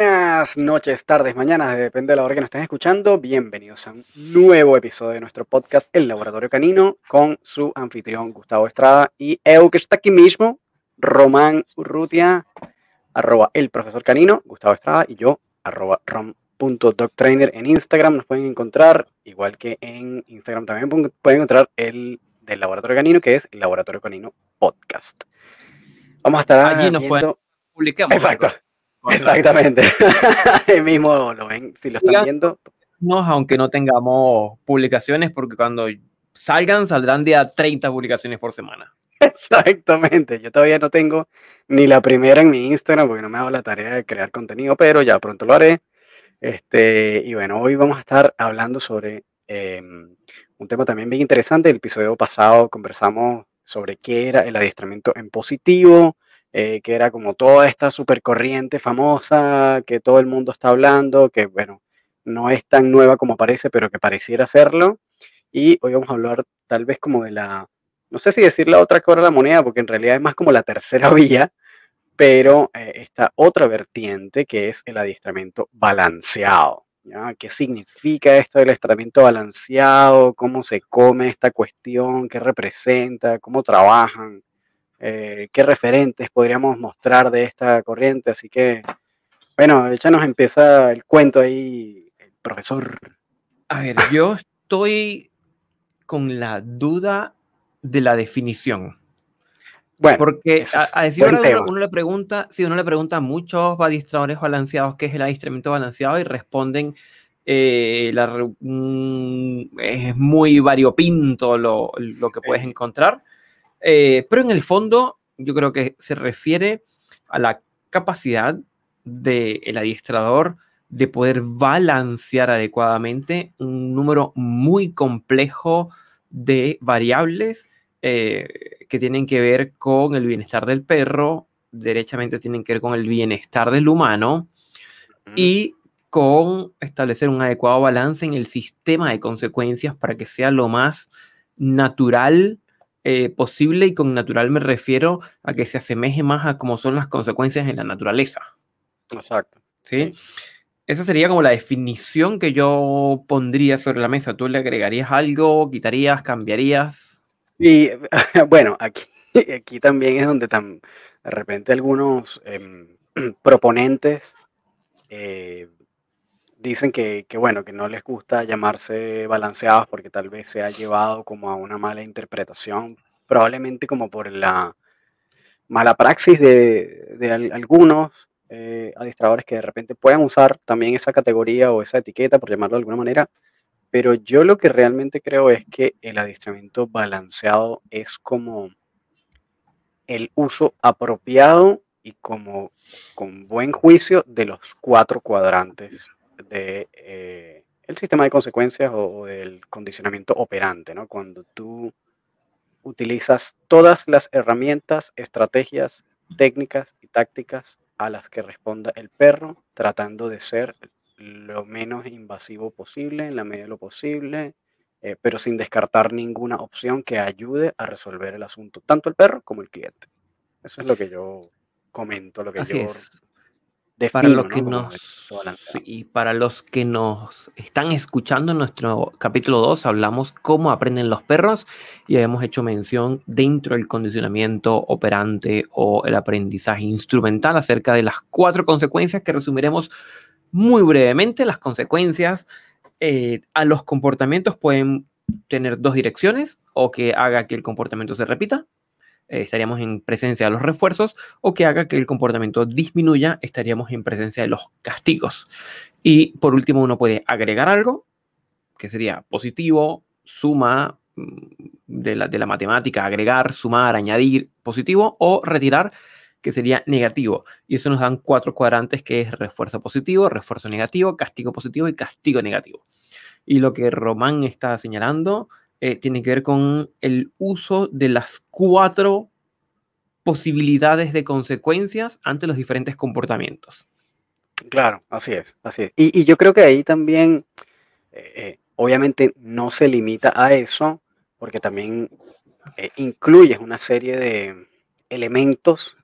Buenas noches, tardes, mañanas, depende de la hora que nos estén escuchando. Bienvenidos a un nuevo episodio de nuestro podcast El Laboratorio Canino con su anfitrión Gustavo Estrada y Eu que está aquí mismo, Román Urrutia, arroba el profesor canino, Gustavo Estrada y yo, arroba rom.doctrainer en Instagram. Nos pueden encontrar, igual que en Instagram también pueden encontrar el del Laboratorio Canino, que es el Laboratorio Canino Podcast. Vamos a estar allí nos pueden publicar. Exacto. Exactamente. Ahí mismo lo ven, si lo están viendo. aunque no tengamos publicaciones, porque cuando salgan, saldrán día 30 publicaciones por semana. Exactamente. Yo todavía no tengo ni la primera en mi Instagram porque no me hago la tarea de crear contenido, pero ya pronto lo haré. Este, y bueno, hoy vamos a estar hablando sobre em, un tema también bien interesante. El episodio pasado conversamos sobre qué era el adiestramiento en positivo, eh, que era como toda esta supercorriente famosa que todo el mundo está hablando, que bueno, no es tan nueva como parece, pero que pareciera serlo. Y hoy vamos a hablar tal vez como de la, no sé si decir la otra cara de la moneda, porque en realidad es más como la tercera vía, pero eh, esta otra vertiente que es el adiestramiento balanceado. ¿Qué significa esto del adiestramiento balanceado? ¿Cómo se come esta cuestión? ¿Qué representa? ¿Cómo trabajan? Eh, ¿Qué referentes podríamos mostrar de esta corriente? Así que, bueno, ya nos empieza el cuento ahí, el profesor. A ver, yo estoy con la duda de la definición. Bueno, porque a, decir verdad, uno, le pregunta, si uno le pregunta a muchos adiestradores balanceados qué es el adiestramiento balanceado y responden eh, mm, es muy variopinto lo, lo que puedes encontrar, eh, pero en el fondo yo creo que se refiere a la capacidad del adiestrador de poder balancear adecuadamente un número muy complejo de variables eh, que tienen que ver con el bienestar del perro, derechamente tienen que ver con el bienestar del humano y con establecer un adecuado balance en el sistema de consecuencias para que sea lo más natural eh, posible y con natural me refiero a que se asemeje más a cómo son las consecuencias en la naturaleza. Exacto. ¿Sí? Esa sería como la definición que yo pondría sobre la mesa. ¿Tú le agregarías algo, quitarías, cambiarías? Y bueno, aquí, aquí también es donde tan, de repente algunos em, proponentes eh, dicen que, bueno, que no les gusta llamarse balanceados porque tal vez se ha llevado como a una mala interpretación, probablemente como por la mala praxis de, algunos eh, adiestradores que de repente puedan usar también esa categoría o esa etiqueta, por llamarlo de alguna manera, pero yo lo que realmente creo es que el adiestramiento balanceado es como el uso apropiado y como con buen juicio de los cuatro cuadrantes de, eh, sistema de consecuencias o, del condicionamiento operante, ¿no? Cuando tú utilizas todas las herramientas, estrategias, técnicas y tácticas a las que responda el perro, tratando de ser lo menos invasivo posible, en la medida de lo posible, eh, pero sin descartar ninguna opción que ayude a resolver el asunto, tanto el perro como el cliente. Eso es lo que yo comento, lo que yo para los que nos, y para los que nos están escuchando en nuestro capítulo 2 hablamos cómo aprenden los perros y hemos hecho mención dentro del condicionamiento operante o el aprendizaje instrumental acerca de las cuatro consecuencias que resumiremos muy brevemente, las consecuencias eh, a los comportamientos pueden tener dos direcciones, o que haga que el comportamiento se repita, eh, estaríamos en presencia de los refuerzos, o que haga que el comportamiento disminuya, estaríamos en presencia de los castigos. Y por último, uno puede agregar algo, que sería positivo, suma mm, de la, de la matemática, agregar, sumar, añadir, positivo, o retirar, que sería negativo. Y eso nos dan cuatro cuadrantes que es refuerzo positivo, refuerzo negativo, castigo positivo y castigo negativo. Y lo que Román está señalando eh, tiene que ver con el uso de las cuatro posibilidades de consecuencias ante los diferentes comportamientos. Claro, así es, así es. Y, yo creo que ahí también, eh, eh, obviamente no se limita a eso, porque también incluye una serie de elementos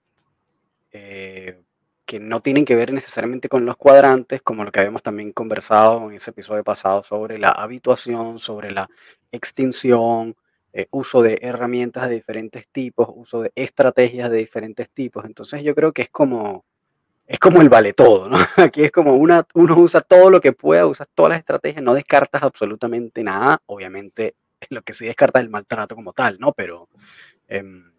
eh, que no tienen que ver necesariamente con los cuadrantes, como lo que habíamos también conversado en ese episodio pasado sobre la habituación, sobre la extinción, eh, uso de herramientas de diferentes tipos, uso de estrategias de diferentes tipos. Entonces yo creo que es como, es como el vale todo, ¿no? Aquí es como una, uno usa todo lo que pueda, usas todas las estrategias, no descartas absolutamente nada. Obviamente lo que sí descarta es el maltrato como tal, ¿no? Pero, em,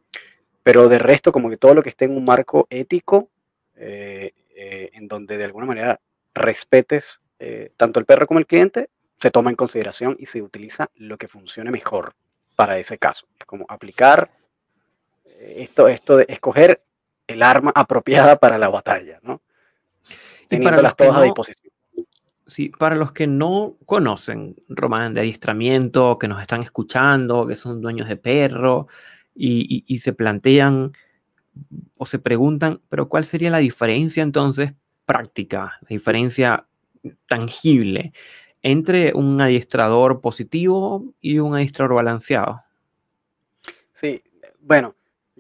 pero de resto, como que todo lo que esté en un marco ético, eh, eh, en donde de alguna manera respetes eh, tanto el perro como el cliente, se toma en consideración y se utiliza lo que funcione mejor para ese caso. Es como aplicar esto, esto de escoger el arma apropiada para la batalla, ¿no? Teniéndolas todas a disposición. Sí, para los que no conocen Román de adiestramiento, que nos están escuchando, que son dueños de perro y se plantean o se preguntan, pero ¿cuál sería la diferencia entonces práctica, la diferencia tangible entre un adiestrador positivo y un adiestrador balanceado? Sí, bueno,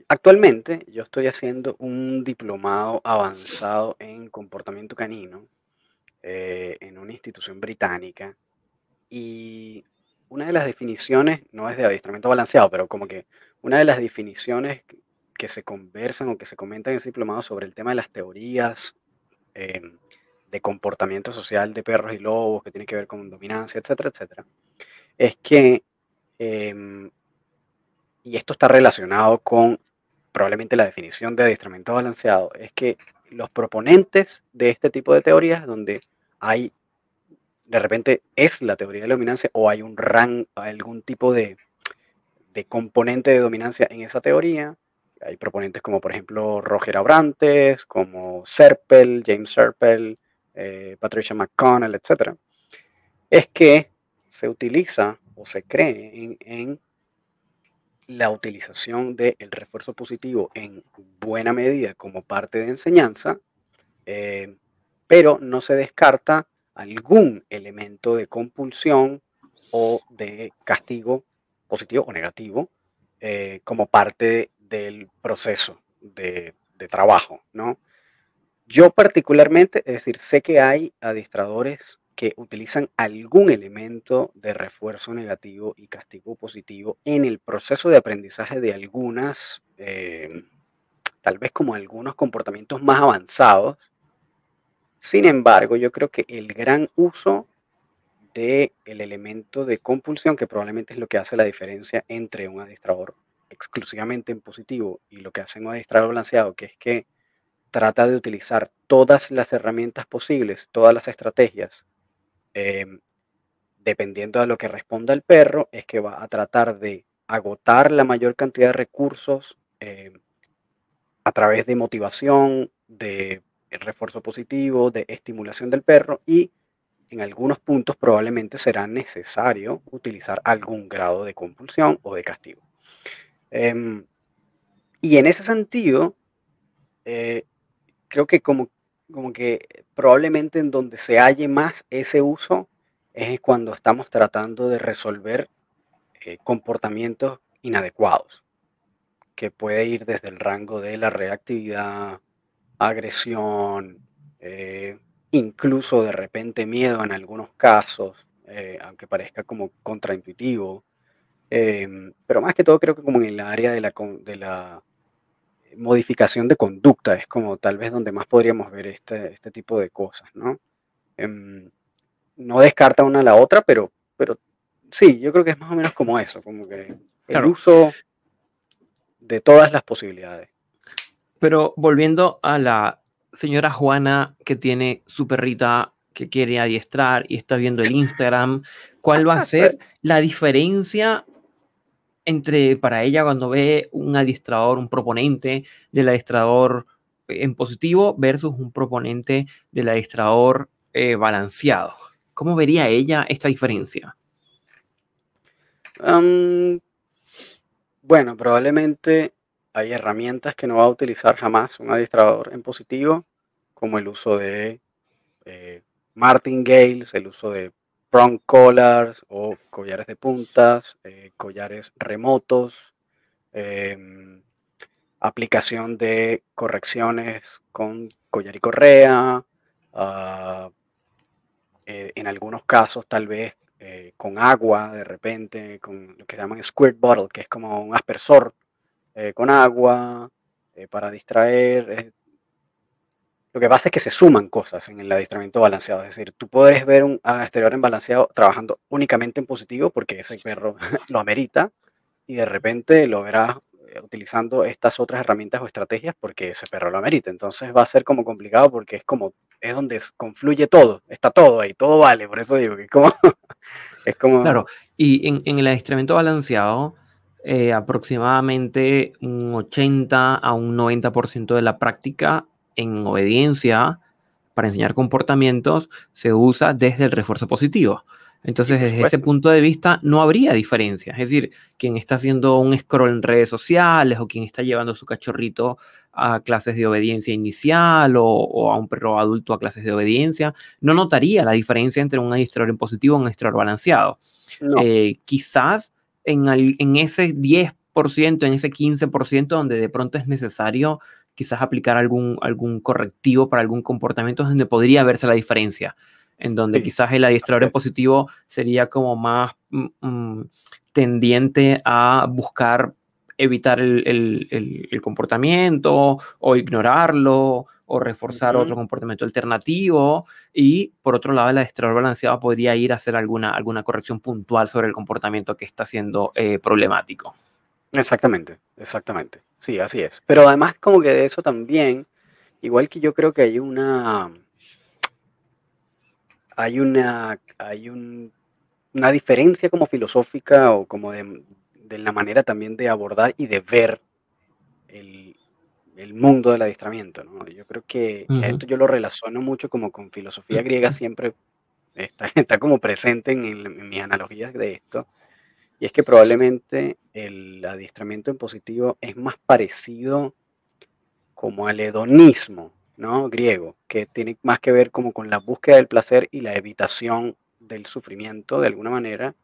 actualmente yo estoy haciendo un diplomado avanzado en comportamiento canino eh, en una institución británica y una de las definiciones, no es de adiestramiento balanceado, pero como que una de las definiciones que se conversan o que se comentan en ese diplomado sobre el tema de las teorías em, de comportamiento social de perros y lobos, que tiene que ver con dominancia, etcétera, etcétera, es que, em, y esto está relacionado con probablemente la definición de adiestramiento balanceado, es que los proponentes de este tipo de teorías, donde hay, de repente, es la teoría de la dominancia o hay un rank, algún tipo de, de componente de dominancia en esa teoría, hay proponentes como por ejemplo Roger Abrantes, como Serpel, James Serpel, eh, Patricia McConnell, etc. Es que se utiliza o se cree en, la utilización del refuerzo positivo en buena medida como parte de enseñanza, eh, pero no se descarta algún elemento de compulsión o de castigo positivo o negativo eh, como parte del proceso de, trabajo, ¿no? Yo particularmente, es decir, sé que hay adiestradores que utilizan algún elemento de refuerzo negativo y castigo positivo en el proceso de aprendizaje de algunas, eh, tal vez como algunos comportamientos más avanzados. Sin embargo, yo creo que el gran uso del el elemento de compulsión, que probablemente es lo que hace la diferencia entre un adiestrador exclusivamente en positivo y lo que hacen un adiestrador balanceado, que es que trata de utilizar todas las herramientas posibles, todas las estrategias, em, dependiendo de lo que responda el perro, es que va a tratar de agotar la mayor cantidad de recursos em, a través de motivación, de refuerzo positivo, de estimulación del perro y en algunos puntos probablemente será necesario utilizar algún grado de compulsión o de castigo. Em, y en ese sentido, eh, creo que como, como que probablemente en donde se halle más ese uso es cuando estamos tratando de resolver eh, comportamientos inadecuados, que puede ir desde el rango de la reactividad, agresión, eh, incluso de repente miedo en algunos casos, aunque parezca como contraintuitivo. Em, pero más que todo creo que como en el área de la, de la modificación de conducta es como tal vez donde más podríamos ver este, este tipo de cosas, ¿no? Em, no descarta una a la otra, pero, pero sí, yo creo que es más o menos como eso, como que el uso de todas las posibilidades. Pero volviendo a la señora Juana que tiene su perrita que quiere adiestrar y está viendo el Instagram, ¿cuál va a ser la diferencia entre para ella cuando ve un adiestrador, un proponente del adiestrador en positivo versus un proponente del adiestrador eh, balanceado. ¿Cómo vería ella esta diferencia? bueno, probablemente hay herramientas que no va a utilizar jamás un adiestrador en positivo, como el uso de eh, martingales, el uso de prong collars o collares de puntas, eh, collares remotos, em, aplicación de correcciones con collar y correa, ah, eh, en algunos casos tal vez eh, con agua de repente, con lo que se llaman squirt bottle, que es como un aspersor con agua para distraer. Lo que pasa es que se suman cosas en el adiestramiento balanceado, es decir, tú puedes ver un exterior en balanceado trabajando únicamente en positivo porque ese perro lo amerita y de repente lo verás utilizando estas otras herramientas o estrategias porque ese perro lo amerita. Entonces va a ser como complicado porque es como, es donde confluye todo, está todo ahí, todo vale, por eso digo que es como... es como... Claro, y en, en el adiestramiento balanceado, eh, aproximadamente un 80 a un 90% de la práctica en obediencia para enseñar comportamientos se usa desde el refuerzo positivo. Entonces, desde ese punto de vista, no habría diferencia. Es decir, quien está haciendo un scroll en redes sociales o quien está llevando a su cachorrito a clases de obediencia inicial o, a un perro adulto a clases de obediencia, no notaría la diferencia entre un adiestrador en positivo y un adiestrador balanceado. Eh, quizás en, en ese 10%, en ese 15% donde de pronto es necesario quizás aplicar algún, algún correctivo para algún comportamiento donde podría verse la diferencia en donde quizás el adiestrador en positivo sería como más mm, mm, tendiente a buscar evitar el, comportamiento o ignorarlo o reforzar otro comportamiento alternativo y por otro lado el adiestrador balanceado podría ir a hacer alguna, alguna corrección puntual sobre el comportamiento que está siendo eh, problemático. Exactamente, exactamente. Sí, así es. Pero además como que de eso también, igual que yo creo que hay una hay una, hay una diferencia como filosófica o como de, la manera también de abordar y de ver el, mundo del adiestramiento. Yo creo que esto yo lo relaciono mucho como con filosofía griega, siempre está, está como presente en, en, mis analogías de esto. Y es que probablemente el adiestramiento en positivo es más parecido como al hedonismo, ¿no? griego, que tiene más que ver como con la búsqueda del placer y la evitación del sufrimiento de alguna manera.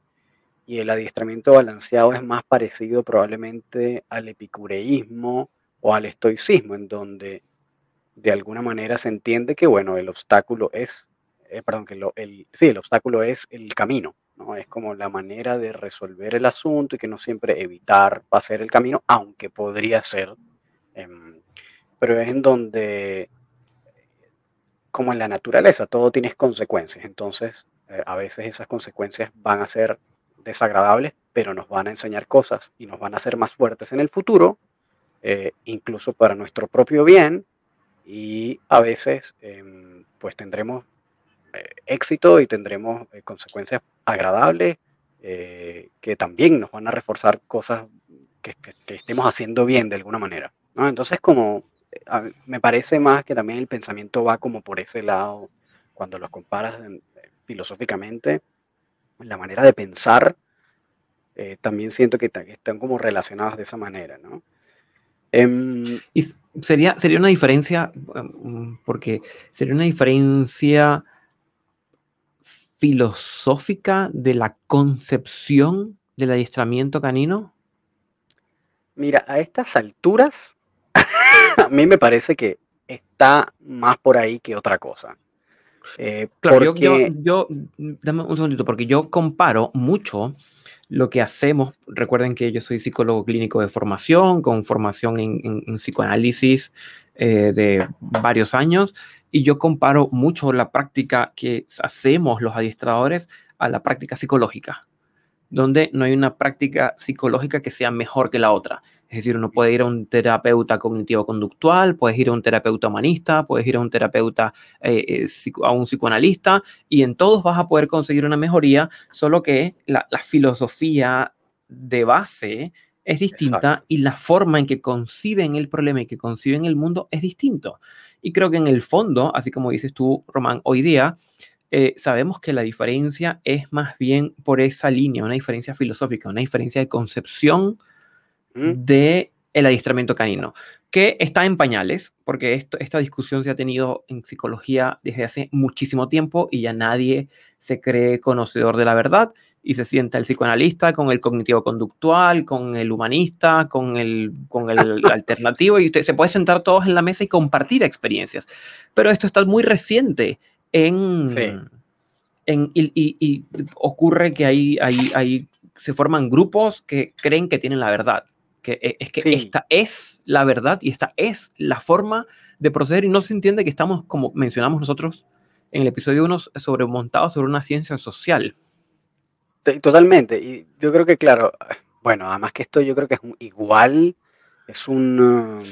Y el adiestramiento balanceado es más parecido probablemente al epicureísmo o al estoicismo, en donde de alguna manera se entiende que, bueno, el obstáculo es, eh, perdón, que el, sí, el obstáculo es el camino, ¿no? Es como la manera de resolver el asunto y que no siempre evitar va a ser el camino, aunque podría ser, em, pero es en donde como en la naturaleza, todo tiene consecuencias. Entonces, eh, a veces esas consecuencias van a ser desagradables, pero nos van a enseñar cosas y nos van a hacer más fuertes en el futuro, eh, incluso para nuestro propio bien. Y a veces, em, pues tendremos eh, éxito y tendremos consecuencias agradables que también nos van a reforzar cosas que, que, estemos haciendo bien de alguna manera. ¿no? Entonces, como me parece más que también el pensamiento va como por ese lado, cuando los comparas filosóficamente, la manera de pensar, eh, también siento que, están como relacionados de esa manera, ¿no? Em, y sería, sería una diferencia, em, porque sería una diferencia filosófica de la concepción del adiestramiento canino? Mira, a estas alturas, a mí me parece que está más por ahí que otra cosa. Eh, claro, yo, dame un segundito, porque yo comparo mucho lo que hacemos. Recuerden que yo soy psicólogo clínico de formación, con formación en, psicoanálisis eh, de varios años, y yo comparo mucho la práctica que hacemos los adiestradores a la práctica psicológica, donde no hay una práctica psicológica que sea mejor que la otra. Es decir, uno puede ir a un terapeuta cognitivo-conductual, puedes ir a un terapeuta humanista, puedes ir a un terapeuta, eh, eh, a un psicoanalista, y en todos vas a poder conseguir una mejoría, solo que la, filosofía de base es distinta y la forma en que conciben el problema y que conciben el mundo es distinto. Y creo que en el fondo, así como dices tú, Román, hoy día eh, sabemos que la diferencia es más bien por esa línea, una diferencia filosófica, una diferencia de concepción de el adiestramiento canino, que está en pañales, porque esto, esta discusión se ha tenido en psicología desde hace muchísimo tiempo y ya nadie se cree conocedor de la verdad. Y se sienta el psicoanalista con el cognitivo conductual, con el humanista, con el, con el alternativo, y usted, se puede sentar todos en la mesa y compartir experiencias. Pero esto está muy reciente en... en y, ocurre que ahí, ahí, ahí se forman grupos que creen que tienen la verdad, que e, es que esta es la verdad y esta es la forma de proceder y no se entiende que estamos, como mencionamos nosotros en el episodio 1, sobre, montados sobre una ciencia social. Totalmente. Y yo creo que, claro, bueno, además que esto yo creo que es igual, es un, um,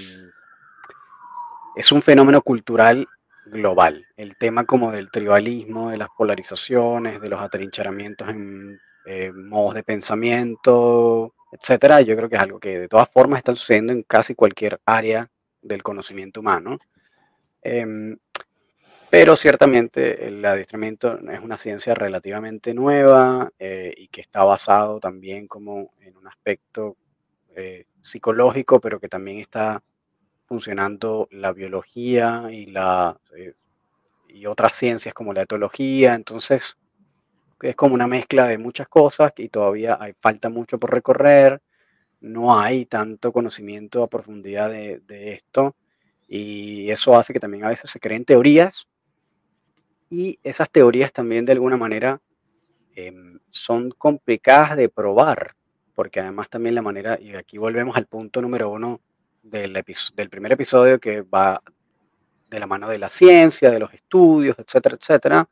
es un fenómeno cultural global. El tema como del tribalismo, de las polarizaciones, de los atrincheramientos en eh, modos de pensamiento, etcétera, yo creo que es algo que de todas formas está sucediendo en casi cualquier área del conocimiento humano. Em, pero ciertamente el adiestramiento es una ciencia relativamente nueva eh, y que está basado también como en un aspecto eh, psicológico, pero que también está funcionando la biología y, la, eh, y otras ciencias como la etología. Entonces, es como una mezcla de muchas cosas y todavía hay, falta mucho por recorrer. No hay tanto conocimiento a profundidad de, de esto y eso hace que también a veces se creen teorías y esas teorías también de alguna manera em, son complicadas de probar, porque además también la manera, y aquí volvemos al punto número uno del, del primer episodio que va de la mano de la ciencia, de los estudios, etcétera, etcétera.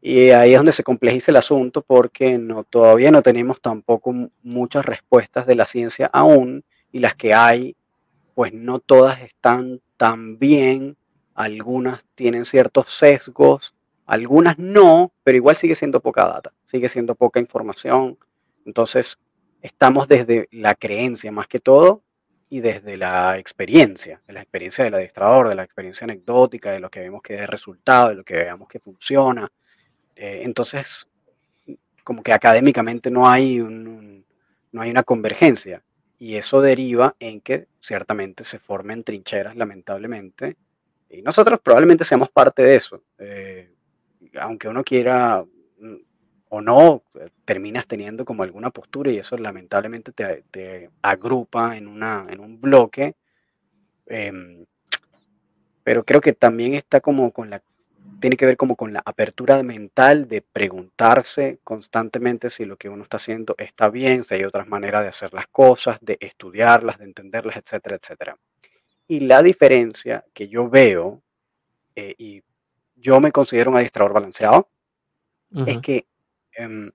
Y ahí es donde se complejiza el asunto porque no, todavía no tenemos tampoco muchas respuestas de la ciencia aún y las que hay, pues no todas están tan bien algunas tienen ciertos sesgos, algunas no, pero igual sigue siendo poca data, sigue siendo poca información. Entonces, estamos desde la creencia más que todo y desde la experiencia, de la experiencia del adiestrador, de la experiencia anecdótica, de lo que vemos que es resultado, de lo que veamos que funciona. Eh, entonces, como que académicamente no hay, no hay una convergencia y eso deriva en que ciertamente se formen trincheras, lamentablemente, y nosotros probablemente seamos parte de eso. Eh, aunque uno quiera mm, o no, eh, terminas teniendo como alguna postura y eso lamentablemente te, agrupa en, una, en un bloque. Em, pero creo que también está como con la, tiene que ver como con la apertura mental de preguntarse constantemente si lo que uno está haciendo está bien, si hay otras maneras de hacer las cosas, de estudiarlas, de entenderlas, etcétera, etcétera. Y la diferencia que yo veo, eh, y yo me considero un adiestrador balanceado, es que em,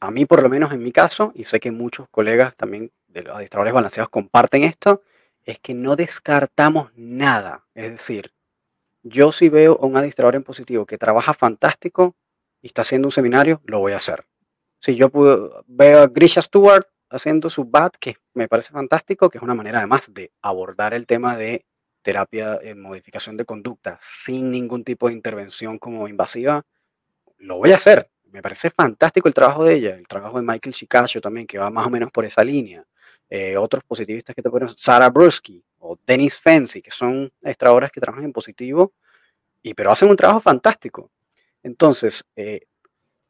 a mí, por lo menos en mi caso, y sé que muchos colegas también de los adiestradores balanceados comparten esto, es que no descartamos nada. Es decir, yo si veo a un adiestrador en positivo que trabaja fantástico y está haciendo un seminario, lo voy a hacer. Si yo veo a Grisha Stewart haciendo su BAT, que me parece fantástico, que es una manera además de abordar el tema de terapia en modificación de conducta sin ningún tipo de intervención como invasiva, lo voy a hacer. Me parece fantástico el trabajo de ella, el trabajo de Michael Shikasho también, que va más o menos por esa línea. Eh, otros positivistas que te ponen, Sarah Brusky o Dennis Fancy, que son extrahoras que trabajan en positivo, y, pero hacen un trabajo fantástico. Entonces, eh,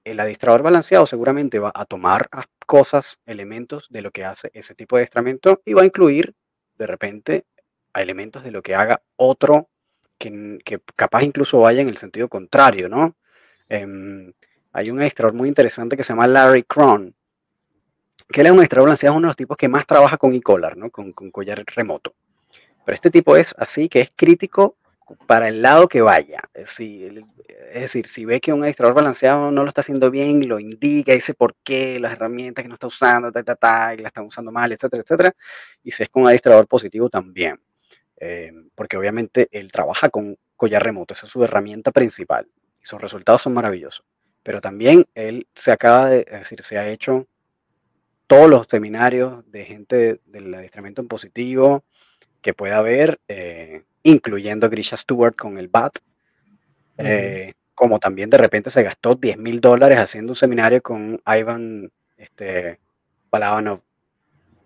el adiestrador balanceado seguramente va a tomar cosas, elementos de lo que hace ese tipo de adiestramiento y va a incluir de repente elementos de lo que haga otro que, capaz incluso vaya en el sentido contrario, ¿no? Em, hay un adiestrador muy interesante que se llama Larry Cron, que él es un adiestrador balanceado, es uno de los tipos que más trabaja con e-collar, ¿no? Con, con collar remoto. Pero este tipo es así, que es crítico para el lado que vaya. Es decir, si ve que un administrador balanceado no lo está haciendo bien, lo indica, dice por qué, las herramientas que no está usando, ta, ta, ta, y la está usando mal, etcétera, etcétera. Y si es con un administrador positivo también. Eh, porque obviamente él trabaja con collar remoto, esa es su herramienta principal. Y sus resultados son maravillosos. Pero también él se acaba de, decir, se ha hecho todos los seminarios de gente del adiestramiento en positivo que pueda haber. Eh, incluyendo a Grisha Stewart con el BAT, eh, como también de repente se gastó 10 mil dólares haciendo un seminario con Ivan este, Balabanov,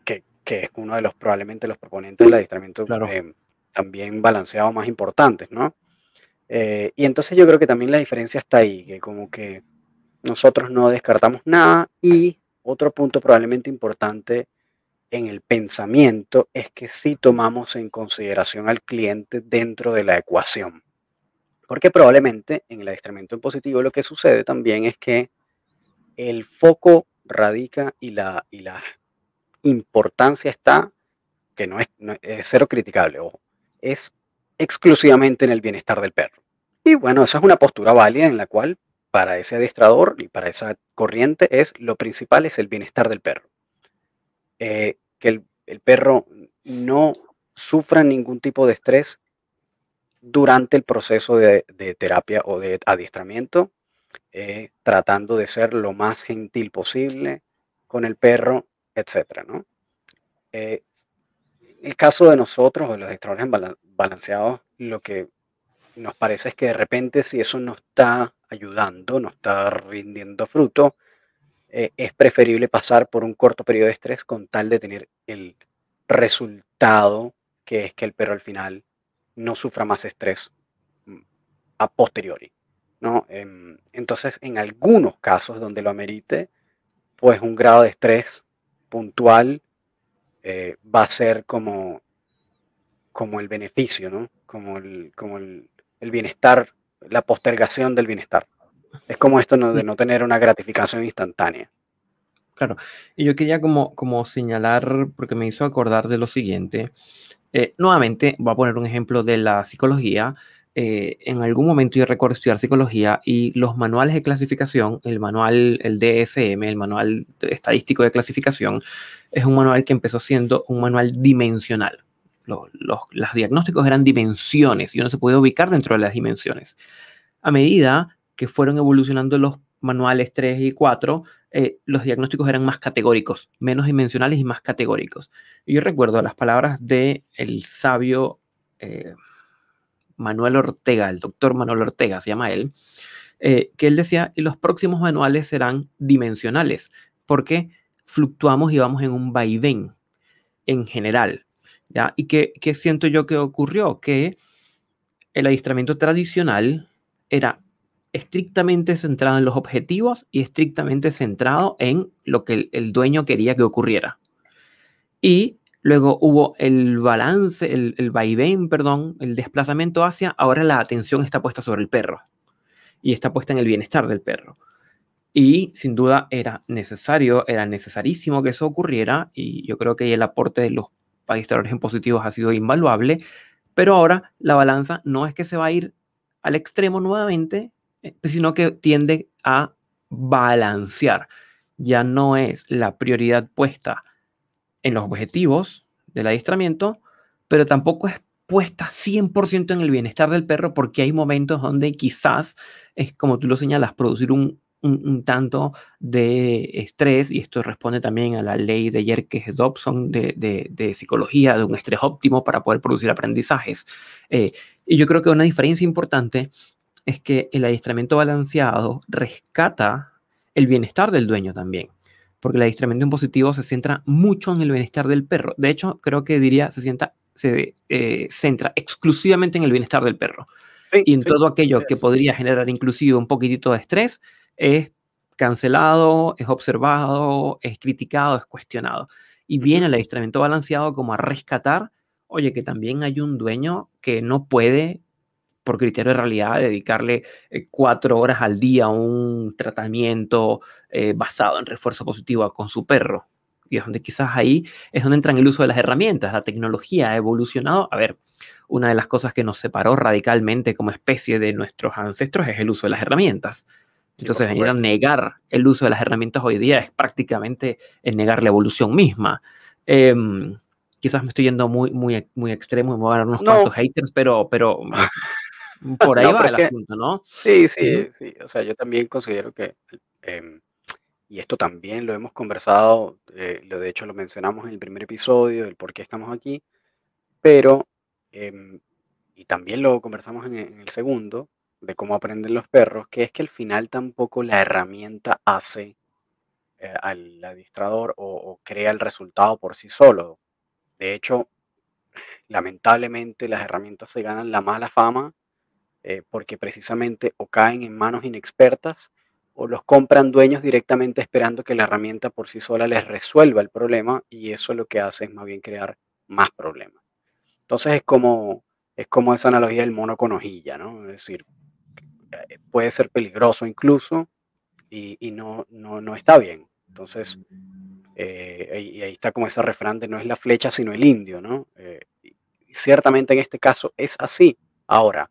que, que, es uno de los probablemente los proponentes del adiestramiento eh, también balanceado más importantes, ¿no? Eh, y entonces yo creo que también la diferencia está ahí, que como que nosotros no descartamos nada y otro punto probablemente importante en el pensamiento es que sí tomamos en consideración al cliente dentro de la ecuación. Porque probablemente en el adiestramiento en positivo lo que sucede también es que el foco radica y la, y la importancia está, que no es, es cero criticable, ojo, es exclusivamente en el bienestar del perro. Y bueno, esa es una postura válida en la cual para ese adiestrador y para esa corriente es lo principal es el bienestar del perro. Eh, que el, perro no sufra ningún tipo de estrés durante el proceso de, terapia o de adiestramiento, eh, tratando de ser lo más gentil posible con el perro, etc. ¿no? Eh, el caso de nosotros, o los adiestradores balanceados, lo que nos parece es que de repente si eso no está ayudando, no está rindiendo fruto, eh, es preferible pasar por un corto periodo de estrés con tal de tener el resultado que es que el perro al final no sufra más estrés mm, a posteriori. ¿no? Em, entonces, en algunos casos donde lo amerite, pues un grado de estrés puntual eh, va a ser como, como el beneficio, ¿no? como, el, como el bienestar, la postergación del bienestar. Es como esto de no tener una gratificación instantánea. Claro, y yo quería como, como señalar, porque me hizo acordar de lo siguiente. Eh, nuevamente, voy a poner un ejemplo de la psicología. Eh, en algún momento yo recuerdo estudiar psicología y los manuales de clasificación, el manual, el DSM, el manual estadístico de clasificación, es un manual que empezó siendo un manual dimensional. Los, los, los diagnósticos eran dimensiones y uno se puede ubicar dentro de las dimensiones. A medida que fueron evolucionando los manuales 3 y 4, eh, los diagnósticos eran más categóricos, menos dimensionales y más categóricos. Y yo recuerdo las palabras de el sabio eh, Manuel Ortega, el doctor Manuel Ortega, se llama él, eh, que él decía, y los próximos manuales serán dimensionales, porque fluctuamos y vamos en un vaivén en general. ¿ya? ¿Y qué, qué siento yo que ocurrió? Que el adiestramiento tradicional era estrictamente centrado en los objetivos y estrictamente centrado en lo que el, dueño quería que ocurriera. Y luego hubo el balance, el, el vaivén, perdón, el desplazamiento hacia, ahora la atención está puesta sobre el perro y está puesta en el bienestar del perro. Y sin duda era necesario, era necesarísimo que eso ocurriera y yo creo que el aporte de los administradores en positivos ha sido invaluable, pero ahora la balanza no es que se va a ir al extremo nuevamente, sino que tiende a balancear. Ya no es la prioridad puesta en los objetivos del adiestramiento, pero tampoco es puesta 100% en el bienestar del perro porque hay momentos donde quizás es como tú lo señalas, producir un, tanto de estrés, y esto responde también a la ley de Yerkes Dobson de, de, psicología, de un estrés óptimo para poder producir aprendizajes. Eh, y yo creo que una diferencia importante es que el adiestramiento balanceado rescata el bienestar del dueño también, porque el adiestramiento en positivo se centra mucho en el bienestar del perro. De hecho, creo que diría, se, sienta, se eh, centra exclusivamente en el bienestar del perro. y en todo aquello que podría generar inclusive un poquitito de estrés es cancelado, es observado, es criticado, es cuestionado. Y viene el adiestramiento balanceado como a rescatar, oye, que también hay un dueño que no puede por criterio de realidad, dedicarle eh, cuatro horas al día a un tratamiento eh, basado en refuerzo positivo con su perro. Y es donde quizás ahí es donde entra en el uso de las herramientas. La tecnología ha evolucionado. A ver, una de las cosas que nos separó radicalmente como especie de nuestros ancestros es el uso de las herramientas. Entonces, venir a negar el uso de las herramientas hoy día es prácticamente negar la evolución misma. Em, quizás me estoy yendo muy, muy, muy extremo y me voy a dar unos cuantos haters, pero, pero Por ahí va el asunto, ¿no? Sí, sí, sí. O sea, yo también considero que, em, y esto también lo hemos conversado, eh, lo de hecho lo mencionamos en el primer episodio, el por qué estamos aquí, pero, em, y también lo conversamos en, el segundo, de cómo aprenden los perros, que es que al final tampoco la herramienta hace eh, al administrador o, o crea el resultado por sí solo. De hecho, lamentablemente las herramientas se ganan la mala fama eh, porque precisamente o caen en manos inexpertas o los compran dueños directamente esperando que la herramienta por sí sola les resuelva el problema y eso lo que hace es más bien crear más problemas. Entonces es como, es como esa analogía del mono con hojilla, ¿no? Es decir, eh, puede ser peligroso incluso y, no, no, está bien. Entonces, eh, y ahí está como ese refrán de no es la flecha sino el indio, ¿no? Eh, ciertamente en este caso es así. Ahora,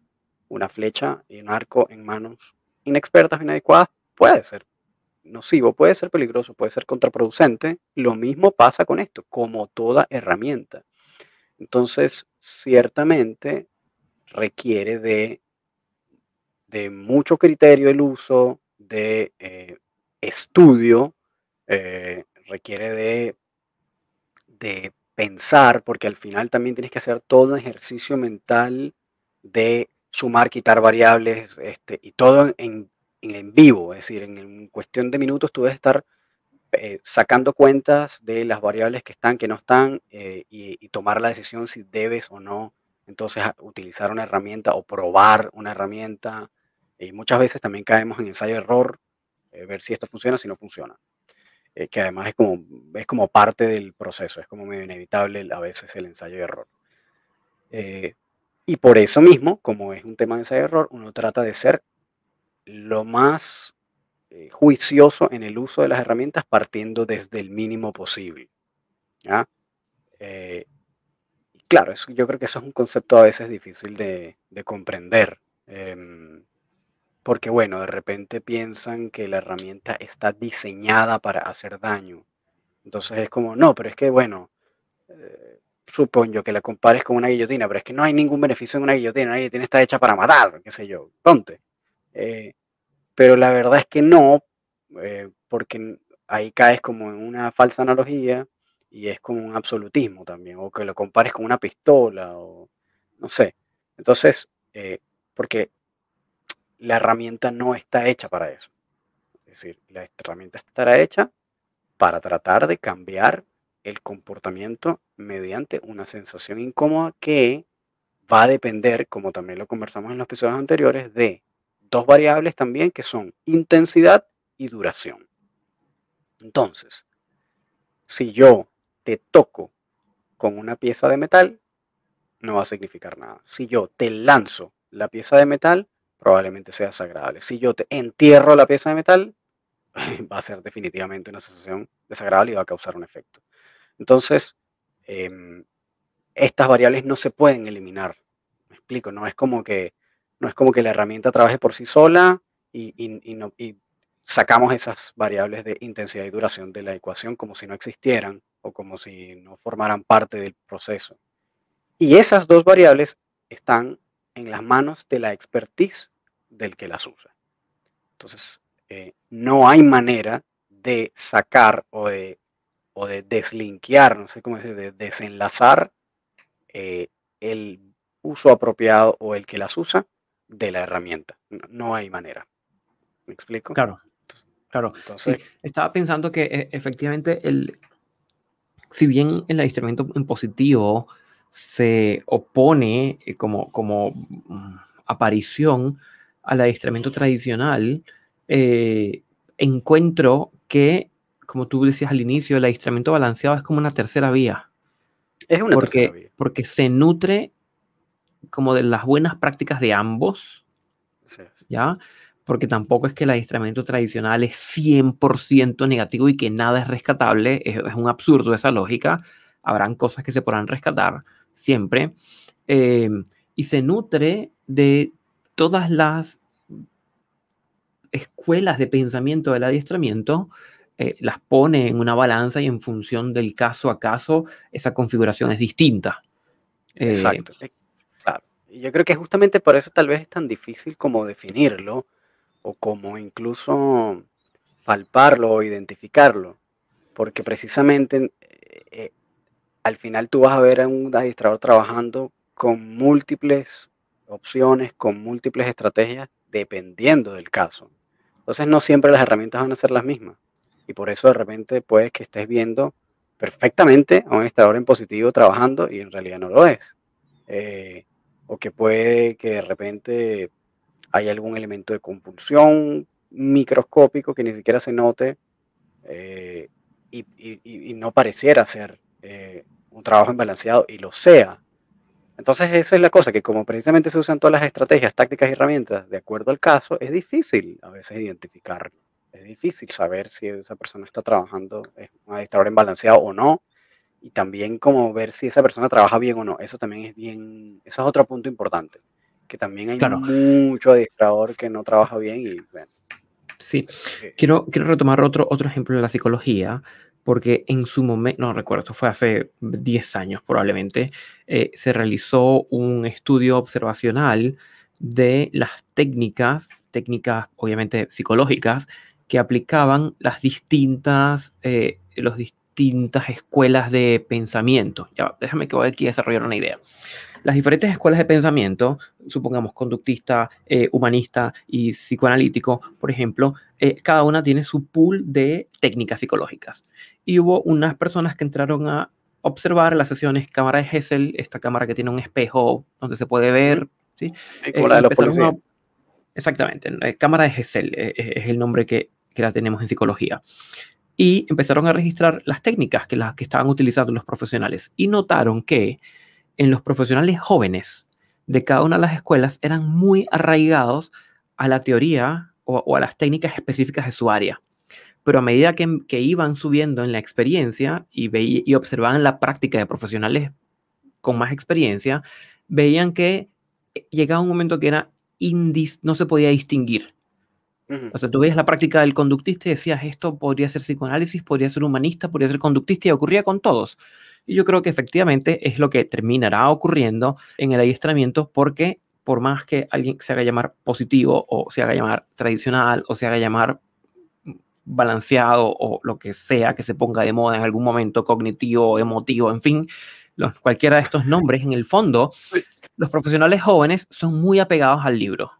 una flecha y un arco en manos inexpertas, inadecuadas, puede ser nocivo, puede ser peligroso, puede ser contraproducente. Lo mismo pasa con esto, como toda herramienta. Entonces, ciertamente requiere de, de mucho criterio el uso, de eh, estudio, eh, requiere de, de pensar, porque al final también tienes que hacer todo un ejercicio mental de sumar, quitar variables, este, y todo en, en, vivo, es decir, en, cuestión de minutos tú debes estar eh, sacando cuentas de las variables que están, que no están, eh, y, tomar la decisión si debes o no, entonces utilizar una herramienta o probar una herramienta. Y muchas veces también caemos en ensayo-error, eh, ver si esto funciona, si no funciona. que además es como, es como parte del proceso, es como medio inevitable a veces el ensayo-error. Y por eso mismo, como es un tema de ensayo error, uno trata de ser lo más eh, juicioso en el uso de las herramientas partiendo desde el mínimo posible. ¿ya? Eh, claro, yo creo que eso es un concepto a veces difícil de, comprender. Em, porque bueno, de repente piensan que la herramienta está diseñada para hacer daño. Entonces es como, no, pero es que bueno, eh, supongo que la compares con una guillotina, pero es que no hay ningún beneficio en una guillotina, una guillotina está hecha para matar, qué sé yo, ponte. Eh, pero la verdad es que no, eh, porque ahí caes como en una falsa analogía y es como un absolutismo también, o que lo compares con una pistola, o no sé. Entonces, eh, porque la herramienta no está hecha para eso. Es decir, la herramienta estará hecha para tratar de cambiar el comportamiento mediante una sensación incómoda que va a depender, como también lo conversamos en los episodios anteriores, de dos variables también que son intensidad y duración. Entonces, si yo te toco con una pieza de metal, no va a significar nada. Si yo te lanzo la pieza de metal, probablemente sea desagradable. Si yo te entierro la pieza de metal, va a ser definitivamente una sensación desagradable y va a causar un efecto. Entonces, em, estas variables no se pueden eliminar. Me explico, no es como que, no es como que la herramienta trabaje por sí sola y, sacamos esas variables de intensidad y duración de la ecuación como si no existieran o como si no formaran parte del proceso. Y esas dos variables están en las manos de la expertise del que las usa. Entonces, eh, no hay manera de sacar o de o de deslinkear, no sé cómo decir, de desenlazar eh, el uso apropiado o el que las usa de la herramienta. No, hay manera. ¿Me explico? Claro, claro. Entonces, estaba pensando que e, efectivamente el, si bien el adiestramiento en positivo se opone eh, como, como mm, aparición al adiestramiento tradicional, eh, encuentro que como tú decías al inicio, el adiestramiento balanceado es como una tercera vía. Es una porque, tercera vía. Porque se nutre como de las buenas prácticas de ambos, ¿ya? Porque tampoco es que el adiestramiento tradicional es 100% negativo y que nada es rescatable, es, un absurdo esa lógica, habrán cosas que se podrán rescatar siempre, em, y se nutre de todas las escuelas de pensamiento del adiestramiento eh, las pone en una balanza y en función del caso a caso, esa configuración es distinta. Eh, Exacto. Claro. Y yo creo que justamente por eso tal vez es tan difícil como definirlo o como incluso palparlo o identificarlo, porque precisamente eh, al final tú vas a ver a un administrador trabajando con múltiples opciones, con múltiples estrategias, dependiendo del caso. Entonces no siempre las herramientas van a ser las mismas. Y por eso de repente puedes que estés viendo perfectamente a un estador en positivo trabajando y en realidad no lo es. Eh, o que puede que de repente hay algún elemento de compulsión microscópico que ni siquiera se note eh, y, no pareciera ser eh, un trabajo imbalanceado y lo sea. Entonces esa es la cosa, que como precisamente se usan todas las estrategias, tácticas y herramientas de acuerdo al caso, es difícil a veces identificar, es difícil saber si esa persona está trabajando, es un administrador imbalanceado o no, y también como ver si esa persona trabaja bien o no. Eso también es bien, eso es otro punto importante, que también hay mucho administrador que no trabaja bien y bueno. Sí, eh, quiero, quiero retomar otro, otro ejemplo de la psicología, porque en su momento, no recuerdo, esto fue hace 10 años probablemente, eh, se realizó un estudio observacional de las técnicas, técnicas obviamente psicológicas, que aplicaban las distintas, eh, los distintas escuelas de pensamiento. Ya, déjame que voy aquí a desarrollar una idea. Las diferentes escuelas de pensamiento, supongamos conductista, eh, humanista y psicoanalítico, por ejemplo, eh, cada una tiene su pool de técnicas psicológicas. Y hubo unas personas que entraron a observar las sesiones cámara de Hessel, esta cámara que tiene un espejo donde se puede ver, ¿sí? Eh, exactamente, cámara de Hessel es el nombre que, que la tenemos en psicología y empezaron a registrar las técnicas que, las que estaban utilizando los profesionales y notaron que en los profesionales jóvenes de cada una de las escuelas eran muy arraigados a la teoría o, a las técnicas específicas de su área. Pero a medida que, iban subiendo en la experiencia y, y observaban la práctica de profesionales con más experiencia, veían que llegaba un momento que era indis, no se podía distinguir o sea, tú veías la práctica del conductista y decías, esto podría ser psicoanálisis, podría ser humanista, podría ser conductista y ocurría con todos. Y yo creo que efectivamente es lo que terminará ocurriendo en el adiestramiento porque por más que alguien se haga llamar positivo o se haga llamar tradicional o se haga llamar balanceado o lo que sea que se ponga de moda en algún momento, cognitivo, emotivo, en fin, los, cualquiera de estos nombres, en el fondo, los profesionales jóvenes son muy apegados al libro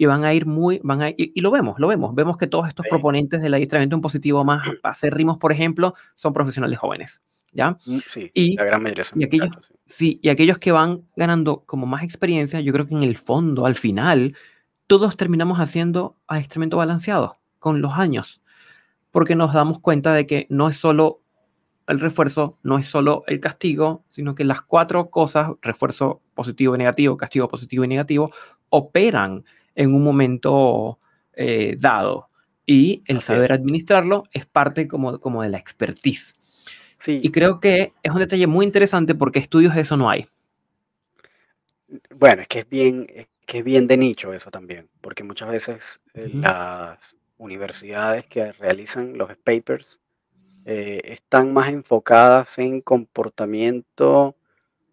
y van a ir muy, van a, y, lo vemos, lo vemos, vemos que todos estos proponentes del adiestramiento en positivo más ritmos por ejemplo, son profesionales jóvenes, ¿ya? Mm, sí, y, la gran mayoría son y aquellos, sí. y aquellos que van ganando como más experiencia, yo creo que en el fondo, al final, todos terminamos haciendo adiestramiento balanceado con los años, porque nos damos cuenta de que no es solo el refuerzo, no es solo el castigo, sino que las cuatro cosas, refuerzo positivo y negativo, castigo positivo y negativo, operan en un momento eh, dado. Y el saber administrarlo es parte como, como de la expertise. Sí. Y creo que es un detalle muy interesante porque estudios de eso no hay. Bueno, es que es bien, que es bien de nicho eso también, porque muchas veces eh, las universidades que realizan los papers eh, están más enfocadas en comportamiento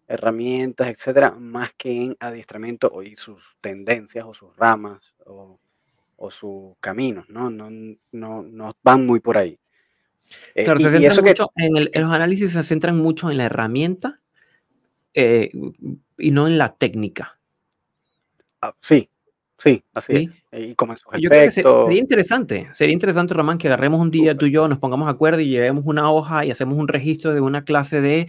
herramientas, etcétera, más que en adiestramiento o y sus tendencias o sus ramas o, sus caminos, ¿no? No, no, no van muy por ahí. Eh, claro, se centran mucho en, los análisis se centran mucho en la herramienta eh, y no en la técnica. Ah, sí, sí, así Y como en sus Yo creo que sería interesante, sería interesante, Román, que agarremos un día tú y yo, nos pongamos de acuerdo y llevemos una hoja y hacemos un registro de una clase de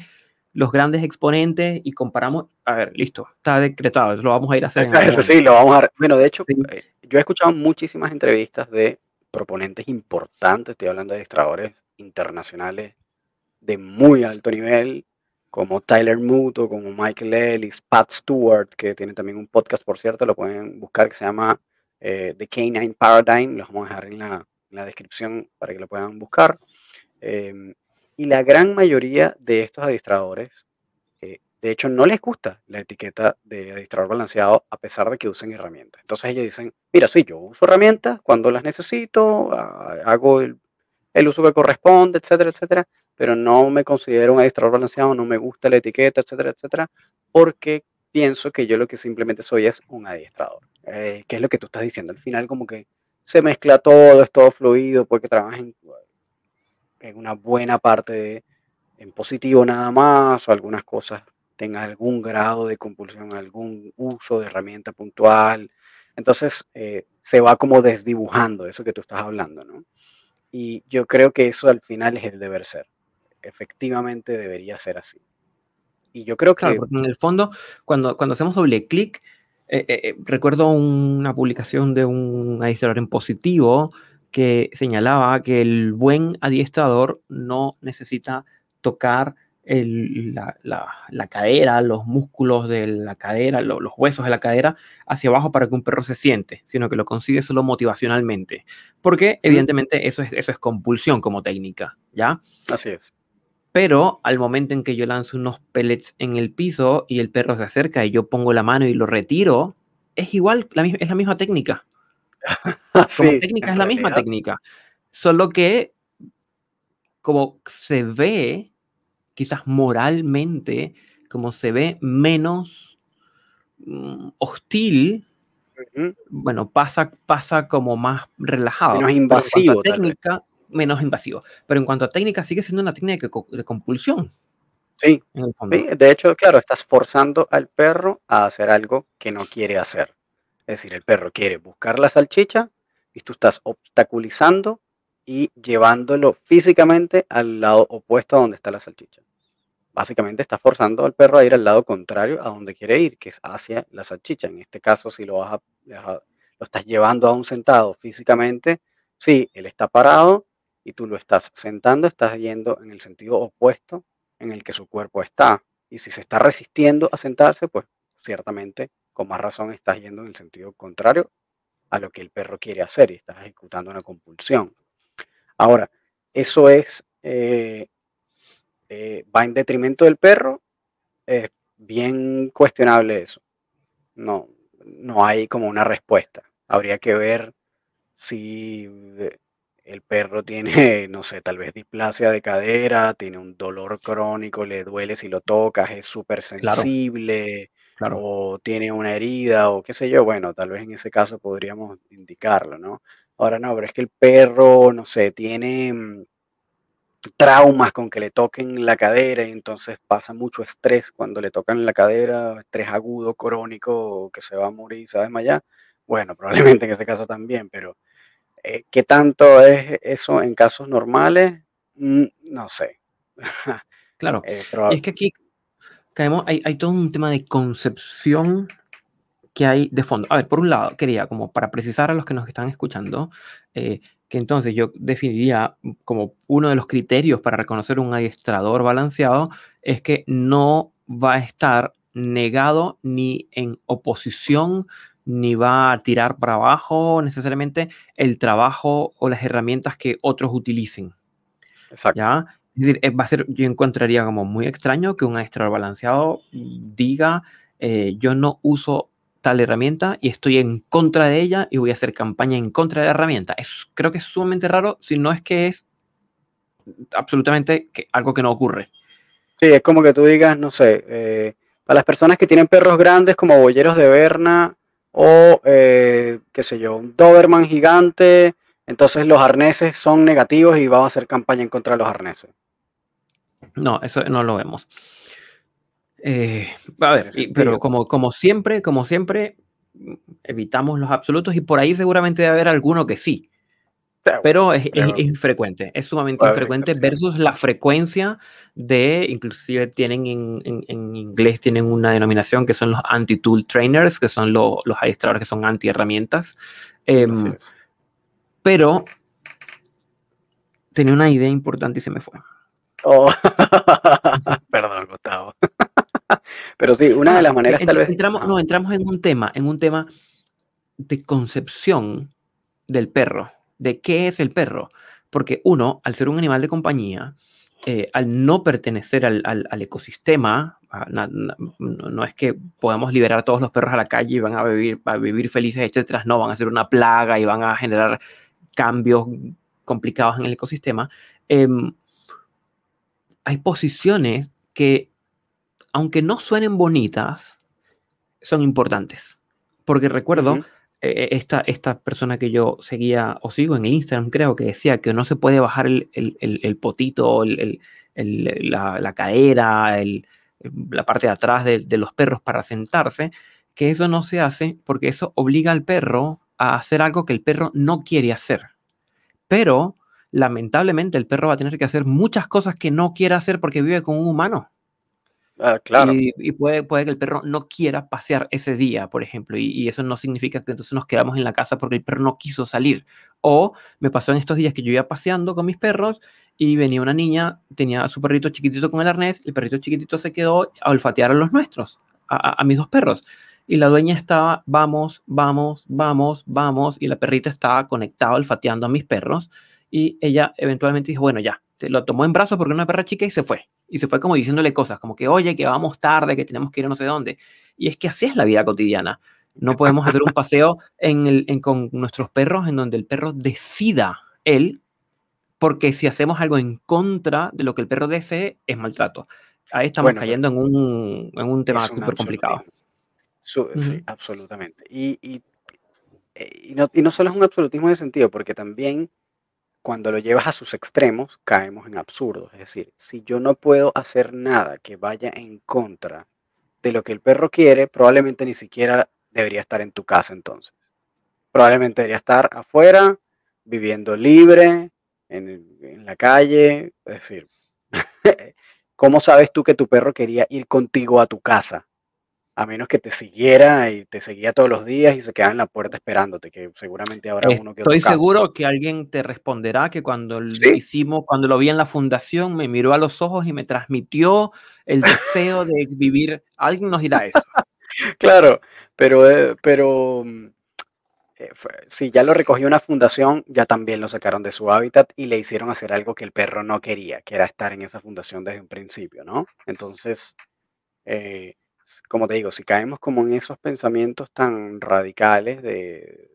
los grandes exponentes y comparamos, a ver, listo, está decretado, lo vamos a ir a hacer. Eso, sí, lo vamos a... Bueno, de hecho, eh, yo he escuchado muchísimas entrevistas de proponentes importantes, estoy hablando de extradores internacionales de muy alto nivel, como Tyler Muto, como Michael Ellis, Pat Stewart, que tiene también un podcast, por cierto, lo pueden buscar, que se llama eh, The Canine Paradigm, los vamos a dejar en la, descripción para que lo puedan buscar. Em, y la gran mayoría de estos adiestradores, eh, de hecho, no les gusta la etiqueta de adiestrador balanceado a pesar de que usen herramientas. Entonces ellos dicen, mira, sí, yo uso herramientas cuando las necesito, hago el, uso que corresponde, etcétera, etcétera, pero no me considero un adiestrador balanceado, no me gusta la etiqueta, etcétera, etcétera, porque pienso que yo lo que simplemente soy es un adiestrador. Eh, que es lo que tú estás diciendo. Al final como que se mezcla todo, es todo fluido, porque trabajen en una buena parte en positivo nada más, o algunas cosas tengan algún grado de compulsión, algún uso de herramienta puntual. Entonces eh, se va como desdibujando eso que tú estás hablando, ¿no? Y yo creo que eso al final es el deber ser. Efectivamente debería ser así. Y yo creo que... en el fondo, cuando, cuando hacemos doble clic, eh, eh, recuerdo una publicación de un adiestrador en positivo que señalaba que el buen adiestrador no necesita tocar la, cadera, los músculos de la cadera, los huesos de la cadera hacia abajo para que un perro se siente, sino que lo consigue solo motivacionalmente. Porque evidentemente eso es, eso es compulsión como técnica, ¿ya? Así es. Pero al momento en que yo lanzo unos pellets en el piso y el perro se acerca y yo pongo la mano y lo retiro, es igual, es la misma técnica. como técnica es la misma técnica. Solo que como se ve quizás moralmente, como se ve menos mm, hostil, bueno, pasa, pasa como más relajado. Menos invasivo. técnica, menos invasivo. Pero en cuanto a técnica, sigue siendo una técnica de, compulsión. Sí. de hecho, claro, estás forzando al perro a hacer algo que no quiere hacer. Es decir, el perro quiere buscar la salchicha y tú estás obstaculizando y llevándolo físicamente al lado opuesto a donde está la salchicha básicamente está forzando al perro a ir al lado contrario a donde quiere ir, que es hacia la salchicha. En este caso, si lo, vas lo estás llevando a un sentado físicamente, sí, él está parado y tú lo estás sentando, estás yendo en el sentido opuesto en el que su cuerpo está. Y si se está resistiendo a sentarse, pues ciertamente con más razón estás yendo en el sentido contrario a lo que el perro quiere hacer y estás ejecutando una compulsión. Ahora, eso es eh, eh, va en detrimento del perro, es bien cuestionable eso. No, no hay como una respuesta. Habría que ver si eh, el perro tiene, no sé, tal vez displasia de cadera, tiene un dolor crónico, le duele si lo tocas, es súper sensible, o tiene una herida, o qué sé yo, bueno, tal vez en ese caso podríamos indicarlo, ¿no? Ahora no, pero es que el perro, no sé, tiene mm, traumas con que le toquen la cadera y entonces pasa mucho estrés cuando le tocan la cadera, estrés agudo, crónico, que se va a morir, se va a desmayar. Bueno, probablemente en ese caso también, pero eh, ¿qué tanto es eso en casos normales? Mm, no sé. claro, eh, es que aquí caemos, hay, hay todo un tema de concepción que hay de fondo. A ver, por un lado, quería, como para precisar a los que nos están escuchando, eh, que entonces yo definiría como uno de los criterios para reconocer un adiestrador balanceado es que no va a estar negado ni en oposición ni va a tirar para abajo necesariamente el trabajo o las herramientas que otros utilicen. Exacto. ¿Ya? Es decir, eh, va a ser, yo encontraría como muy extraño que un adiestrador balanceado diga, eh, yo no uso tal herramienta y estoy en contra de ella y voy a hacer campaña en contra de la herramienta. Es, creo que es sumamente raro, si no es que es absolutamente algo que no ocurre. Sí, es como que tú digas, no sé, eh, para las personas que tienen perros grandes como boyeros de Berna o, eh, qué sé yo, un Doberman gigante, entonces los arneses son negativos y vamos a hacer campaña en contra de los arneses. No, eso no lo vemos. Eh, a ver, pero como, como siempre, como siempre, evitamos los absolutos y por ahí seguramente debe haber alguno que sí. Pero es, infrecuente, es sumamente infrecuente versus la frecuencia de, inclusive tienen en, inglés, tienen una denominación que son los anti-tool trainers, que son los adiestradores que son anti-herramientas. Em, pero tenía una idea importante y se me fue. Oh. Perdón, Gustavo. Pero sí, una de las maneras tal vez. Entramos, no, entramos en un tema, en un tema de concepción del perro, de qué es el perro. Porque uno, al ser un animal de compañía, eh, al no pertenecer al, al, ecosistema, no, es que podamos liberar a todos los perros a la calle y van a vivir, a vivir felices, etcétera, no, van a ser una plaga y van a generar cambios complicados en el ecosistema. Em, hay posiciones que aunque no suenen bonitas, son importantes. Porque recuerdo eh, esta, esta persona que yo seguía o sigo en el Instagram, creo que decía que no se puede bajar el, potito, la, cadera, la parte de atrás de, de los perros para sentarse, que eso no se hace porque eso obliga al perro a hacer algo que el perro no quiere hacer. Pero lamentablemente el perro va a tener que hacer muchas cosas que no quiere hacer porque vive con un humano. Ah, claro. Y, puede, puede que el perro no quiera pasear ese día, por ejemplo, y, eso no significa que entonces nos quedamos en la casa porque el perro no quiso salir. O me pasó en estos días que yo iba paseando con mis perros y venía una niña, tenía a su perrito chiquitito con el arnés, el perrito chiquitito se quedó a olfatear a los nuestros, a, a mis dos perros. Y la dueña estaba, vamos, vamos, vamos, vamos, y la perrita estaba conectada olfateando a mis perros. Y ella eventualmente dijo, bueno, ya, lo tomó en brazos porque era una perra chica y se fue. Y se fue como diciéndole cosas, como que, oye, que vamos tarde, que tenemos que ir a no sé dónde. Y es que así es la vida cotidiana. No podemos hacer un paseo en el, con nuestros perros en donde el perro decida él, porque si hacemos algo en contra de lo que el perro desee, es maltrato. Ahí estamos cayendo en, un, en un tema súper complicado. sí, absolutamente. Y, y, eh, y, no, y no solo es un absolutismo de sentido, porque también cuando lo llevas a sus extremos, caemos en absurdos. Es decir, si yo no puedo hacer nada que vaya en contra de lo que el perro quiere, probablemente ni siquiera debería estar en tu casa entonces. Probablemente debería estar afuera, viviendo libre, en, en la calle. Es decir, ¿cómo sabes tú que tu perro quería ir contigo a tu casa? A menos que te siguiera y te seguía todos los días y se quedaba en la puerta esperándote, que seguramente habrá uno que Estoy seguro que alguien te responderá que cuando lo hicimos, cuando lo vi en la fundación, me miró a los ojos y me transmitió el deseo de vivir. Alguien nos dirá eso. claro, pero, eh, pero mm, eh, si ya lo recogió una fundación, ya también lo sacaron de su hábitat y le hicieron hacer algo que el perro no quería, que era estar en esa fundación desde un principio, ¿no? Entonces, eh, como te digo, si caemos como en esos pensamientos tan radicales de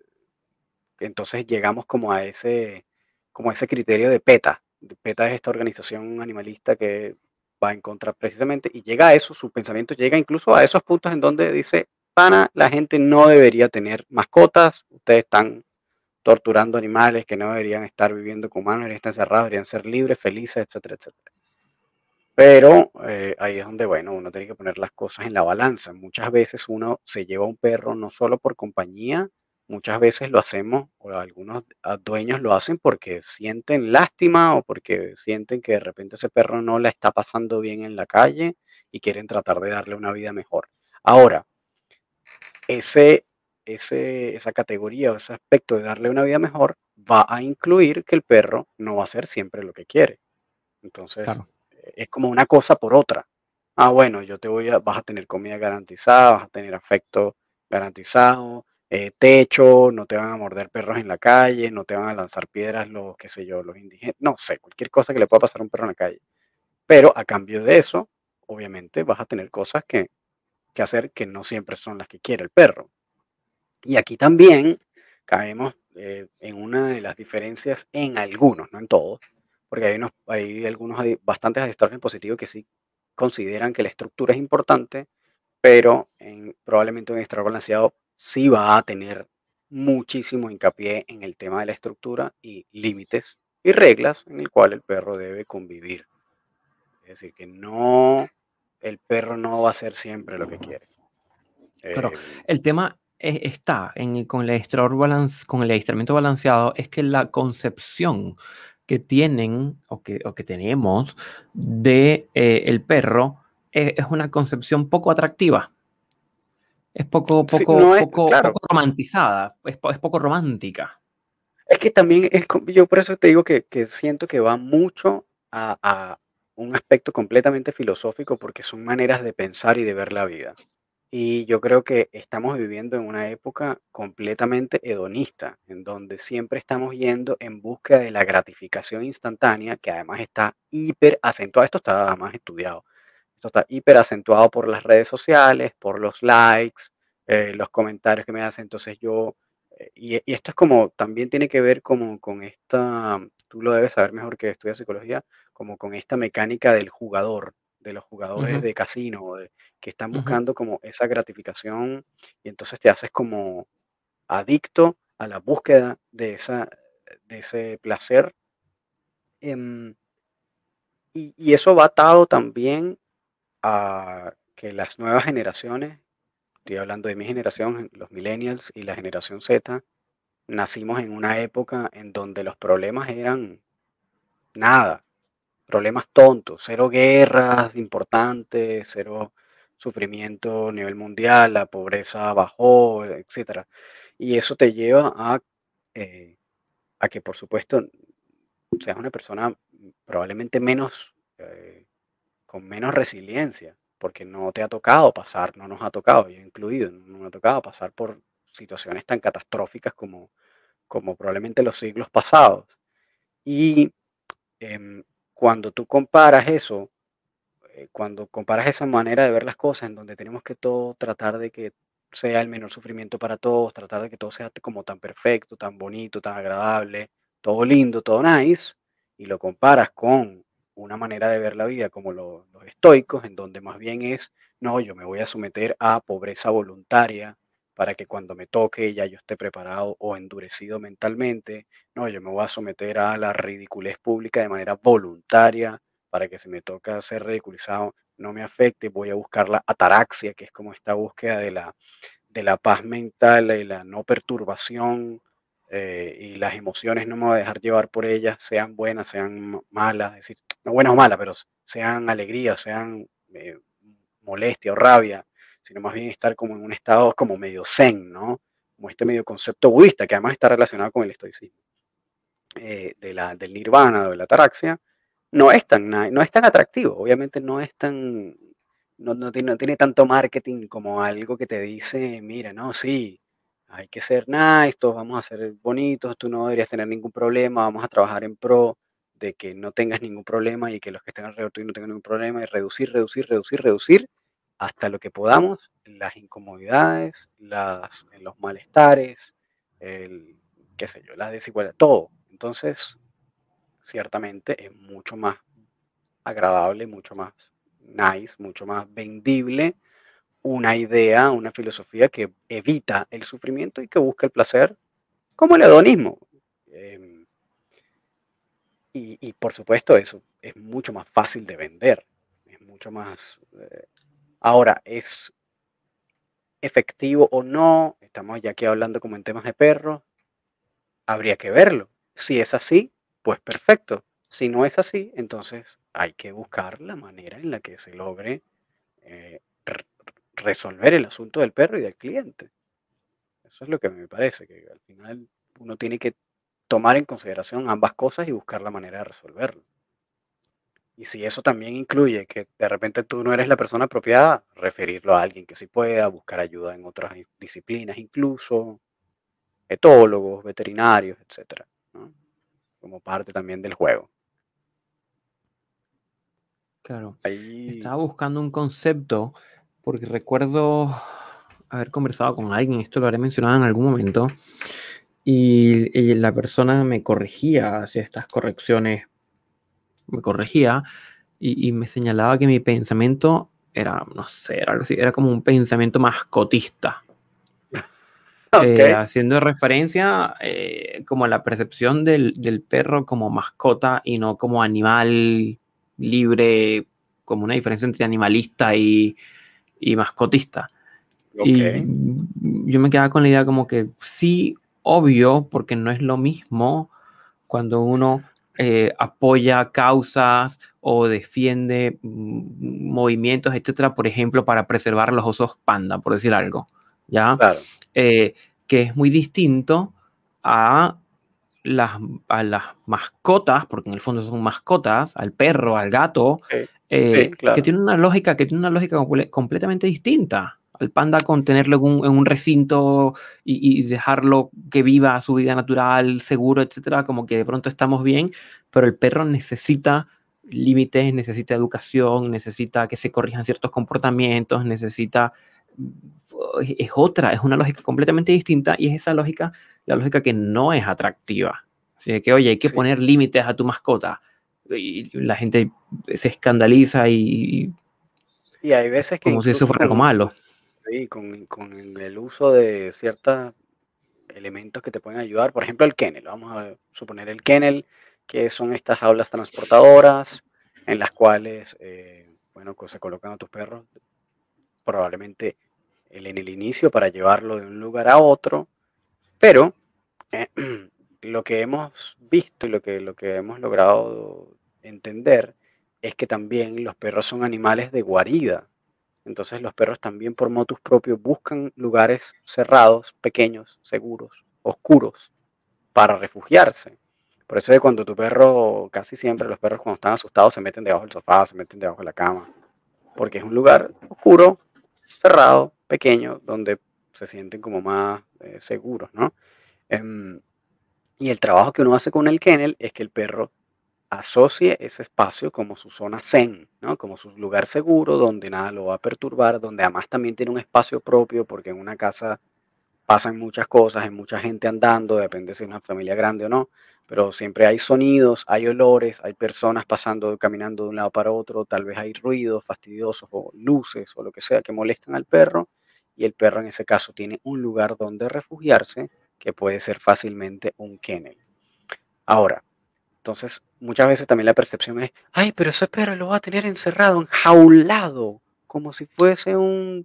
entonces llegamos como a ese como a ese criterio de PETA. PETA es esta organización animalista que va en contra precisamente y llega a eso, su pensamiento llega incluso a esos puntos en donde dice, pana, la gente no debería tener mascotas, ustedes están torturando animales que no deberían estar viviendo con humanos, deberían estar encerrados, deberían ser libres, felices, etcétera, etcétera. Pero eh, ahí es donde, bueno, uno tiene que poner las cosas en la balanza. Muchas veces uno se lleva un perro no solo por compañía, muchas veces lo hacemos, o algunos dueños lo hacen porque sienten lástima o porque sienten que de repente ese perro no la está pasando bien en la calle y quieren tratar de darle una vida mejor. Ahora, ese, ese, esa categoría o ese aspecto de darle una vida mejor va a incluir que el perro no va a hacer siempre lo que quiere. Entonces, es como una cosa por otra. Ah, bueno, yo te voy a, vas a tener comida garantizada, vas a tener afecto garantizado, eh, techo, no te van a morder perros en la calle, no te van a lanzar piedras los, qué sé yo, los indígenas, no sé, cualquier cosa que le pueda pasar a un perro en la calle. Pero a cambio de eso, obviamente vas a tener cosas que, que hacer que no siempre son las que quiere el perro. Y aquí también caemos eh, en una de las diferencias en algunos, no en todos, porque hay, unos, hay algunos, hay bastantes positivos que sí consideran que la estructura es importante, pero en, probablemente un estado balanceado sí va a tener muchísimo hincapié en el tema de la estructura y límites y reglas en el cual el perro debe convivir. Es decir, que no, el perro no va a hacer siempre lo que quiere. Pero eh, el tema está en, con, el balance, con el adiestramiento balanceado, es que la concepción que tienen o que, o que tenemos de eh, el perro es, una concepción poco atractiva. Es poco, poco, poco, romantizada, es, poco romántica. Es que también, es, yo por eso te digo que, siento que va mucho a, a, un aspecto completamente filosófico porque son maneras de pensar y de ver la vida. Y yo creo que estamos viviendo en una época completamente hedonista, en donde siempre estamos yendo en busca de la gratificación instantánea, que además está hiper acentuado. Esto está además estudiado. Esto está hiper acentuado por las redes sociales, por los likes, eh, los comentarios que me hacen. Entonces yo, eh, y, esto es como, también tiene que ver como con esta, tú lo debes saber mejor que estudias psicología, como con esta mecánica del jugador, de los jugadores de casino, de, que están buscando como esa gratificación y entonces te haces como adicto a la búsqueda de, esa, de ese placer. Em, y, eso va atado también a que las nuevas generaciones, estoy hablando de mi generación, los millennials y la generación Z, nacimos en una época en donde los problemas eran nada problemas tontos, cero guerras importantes, cero sufrimiento a nivel mundial, la pobreza bajó, etc. Y eso te lleva a, eh, a que, por supuesto, seas una persona probablemente menos, eh, con menos resiliencia, porque no te ha tocado pasar, no nos ha tocado, yo incluido, no nos ha tocado pasar por situaciones tan catastróficas como, como probablemente los siglos pasados. Y em, cuando tú comparas eso, eh, cuando comparas esa manera de ver las cosas en donde tenemos que todo tratar de que sea el menor sufrimiento para todos, tratar de que todo sea como tan perfecto, tan bonito, tan agradable, todo lindo, todo nice, y lo comparas con una manera de ver la vida como los estoicos, en donde más bien es, no, yo me voy a someter a pobreza voluntaria para que cuando me toque ya yo esté preparado o endurecido mentalmente, no, yo me voy a someter a la ridiculez pública de manera voluntaria para que si me toca ser ridiculizado no me afecte, voy a buscar la ataraxia, que es como esta búsqueda de la, de la paz mental y la no perturbación eh, y las emociones no me voy a dejar llevar por ellas, sean buenas, sean malas, es decir, no buenas o malas, pero sean alegría, sean eh, molestia o rabia, sino más bien estar como en un estado como medio zen, ¿no? Como este medio concepto budista, que además está relacionado con el estoicismo, eh, de la, del nirvana de la ataraxia, no es tan, no es tan atractivo, obviamente no es tan, no, no, tiene, no tiene tanto marketing como algo que te dice, mira, no, sí, hay que ser nice, todos vamos a ser bonitos, tú no deberías tener ningún problema, vamos a trabajar en pro de que no tengas ningún problema y que los que estén alrededor tuyo no tengan ningún problema y reducir, reducir, reducir, reducir hasta lo que podamos las incomodidades, las, los malestares, el, qué sé yo, las desigualdades, todo. Entonces, ciertamente es mucho más agradable, mucho más nice, mucho más vendible una idea, una filosofía que evita el sufrimiento y que busca el placer, como el hedonismo. Em, y, por supuesto eso es mucho más fácil de vender, es mucho más... Eh, ahora, ¿es efectivo o no? Estamos ya aquí hablando como en temas de perros, habría que verlo. Si es así, pues perfecto. Si no es así, entonces hay que buscar la manera en la que se logre eh, resolver el asunto del perro y del cliente. Eso es lo que me parece, que al final uno tiene que tomar en consideración ambas cosas y buscar la manera de resolverlo. Y si eso también incluye que de repente tú no eres la persona apropiada, referirlo a alguien que sí pueda, buscar ayuda en otras disciplinas incluso, etólogos, veterinarios, etcétera, como parte también del juego. Claro. Estaba buscando un concepto porque recuerdo haber conversado con alguien, esto lo haré mencionado en algún momento, y, la persona me corregía hacia estas correcciones, me corregía y, me señalaba que mi pensamiento era, no sé, era algo así, era como un pensamiento mascotista. Eh, haciendo referencia eh, como a la percepción del, del, perro como mascota y no como animal libre, como una diferencia entre animalista y, y mascotista. Y yo me quedaba con la idea como que sí, obvio, porque no es lo mismo cuando uno eh, apoya causas o defiende mm, movimientos, etcétera, por ejemplo, para preservar los osos panda, por decir algo, ¿ya? Eh, que es muy distinto a las, a las mascotas, porque en el fondo son mascotas, al perro, al gato, eh, que tiene una lógica, que tiene una lógica completamente distinta al panda con tenerlo en un, recinto y, dejarlo que viva su vida natural, seguro, etcétera, como que de pronto estamos bien, pero el perro necesita límites, necesita educación, necesita que se corrijan ciertos comportamientos, necesita es otra, es una lógica completamente distinta y es esa lógica, la lógica que no es atractiva. Así que, oye, hay que poner límites a tu mascota y la gente se escandaliza y... Y hay veces que... Como si eso fuera algo malo. Sí, con, con, el uso de ciertos elementos que te pueden ayudar. Por ejemplo, el kennel. Vamos a suponer el kennel, que son estas jaulas transportadoras en las cuales, eh, bueno, se colocan a tus perros probablemente en el inicio para llevarlo de un lugar a otro, pero lo que hemos visto y lo que, lo que hemos logrado entender es que también los perros son animales de guarida. Entonces los perros también por motus propios buscan lugares cerrados, pequeños, seguros, oscuros, para refugiarse. Por eso es cuando tu perro, casi siempre los perros cuando están asustados se meten debajo del sofá, se meten debajo de la cama, porque es un lugar oscuro, cerrado, pequeño, donde se sienten como más eh, seguros, ¿no? Em, y el trabajo que uno hace con el kennel es que el perro asocie ese espacio como su zona zen, ¿no? Como su lugar seguro donde nada lo va a perturbar, donde además también tiene un espacio propio porque en una casa pasan muchas cosas, hay mucha gente andando, depende si es una familia grande o no, pero siempre hay sonidos, hay olores, hay personas pasando, caminando de un lado para otro, tal vez hay ruidos fastidiosos o luces o lo que sea que molestan al perro y el perro en ese caso tiene un lugar donde refugiarse que puede ser fácilmente un kennel. Ahora, entonces, muchas veces también la percepción es, ay, pero ese perro lo va a tener encerrado, enjaulado, como si fuese un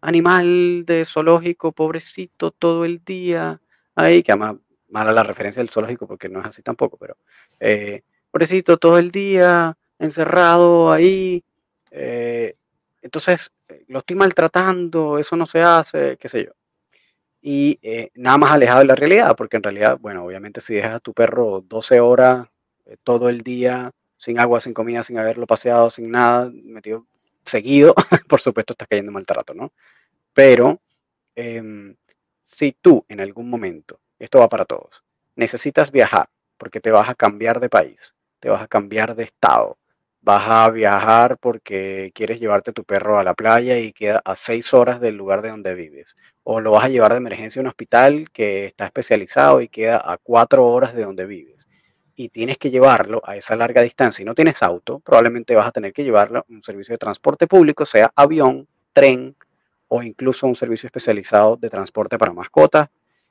animal de zoológico, pobrecito, todo el día. Ahí, que además mala la referencia del zoológico porque no es así tampoco, pero eh, pobrecito, todo el día, encerrado ahí. Eh, entonces, eh, lo estoy maltratando, eso no se hace, qué sé yo y eh, nada más alejado de la realidad, porque en realidad, bueno, obviamente si dejas a tu perro 12 horas eh, todo el día, sin agua, sin comida, sin haberlo paseado, sin nada, metido seguido, por supuesto estás cayendo en maltrato, ¿no? Pero em, si tú en algún momento, esto va para todos, necesitas viajar porque te vas a cambiar de país, te vas a cambiar de estado, vas a viajar porque quieres llevarte tu perro a la playa y queda a seis horas del lugar de donde vives, o lo vas a llevar de emergencia a un hospital que está especializado y queda a cuatro horas de donde vives, y tienes que llevarlo a esa larga distancia y no tienes auto, probablemente vas a tener que llevarlo a un servicio de transporte público, sea avión, tren o incluso un servicio especializado de transporte para mascotas.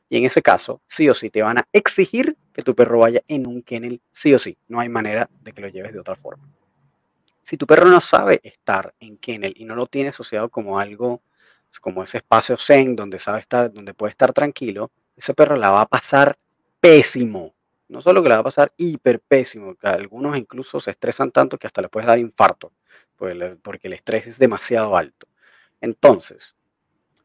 Y en ese caso, sí o sí, te van a exigir que tu perro vaya en un kennel, sí o sí. No hay manera de que lo lleves de otra forma. Si tu perro no sabe estar en kennel y no lo tiene asociado como algo como ese espacio zen donde sabe estar, donde puede estar tranquilo, ese perro la va a pasar pésimo. No solo que la va a pasar hiper pésimo, que algunos incluso se estresan tanto que hasta le puedes dar infarto, pues porque el estrés es demasiado alto. Entonces,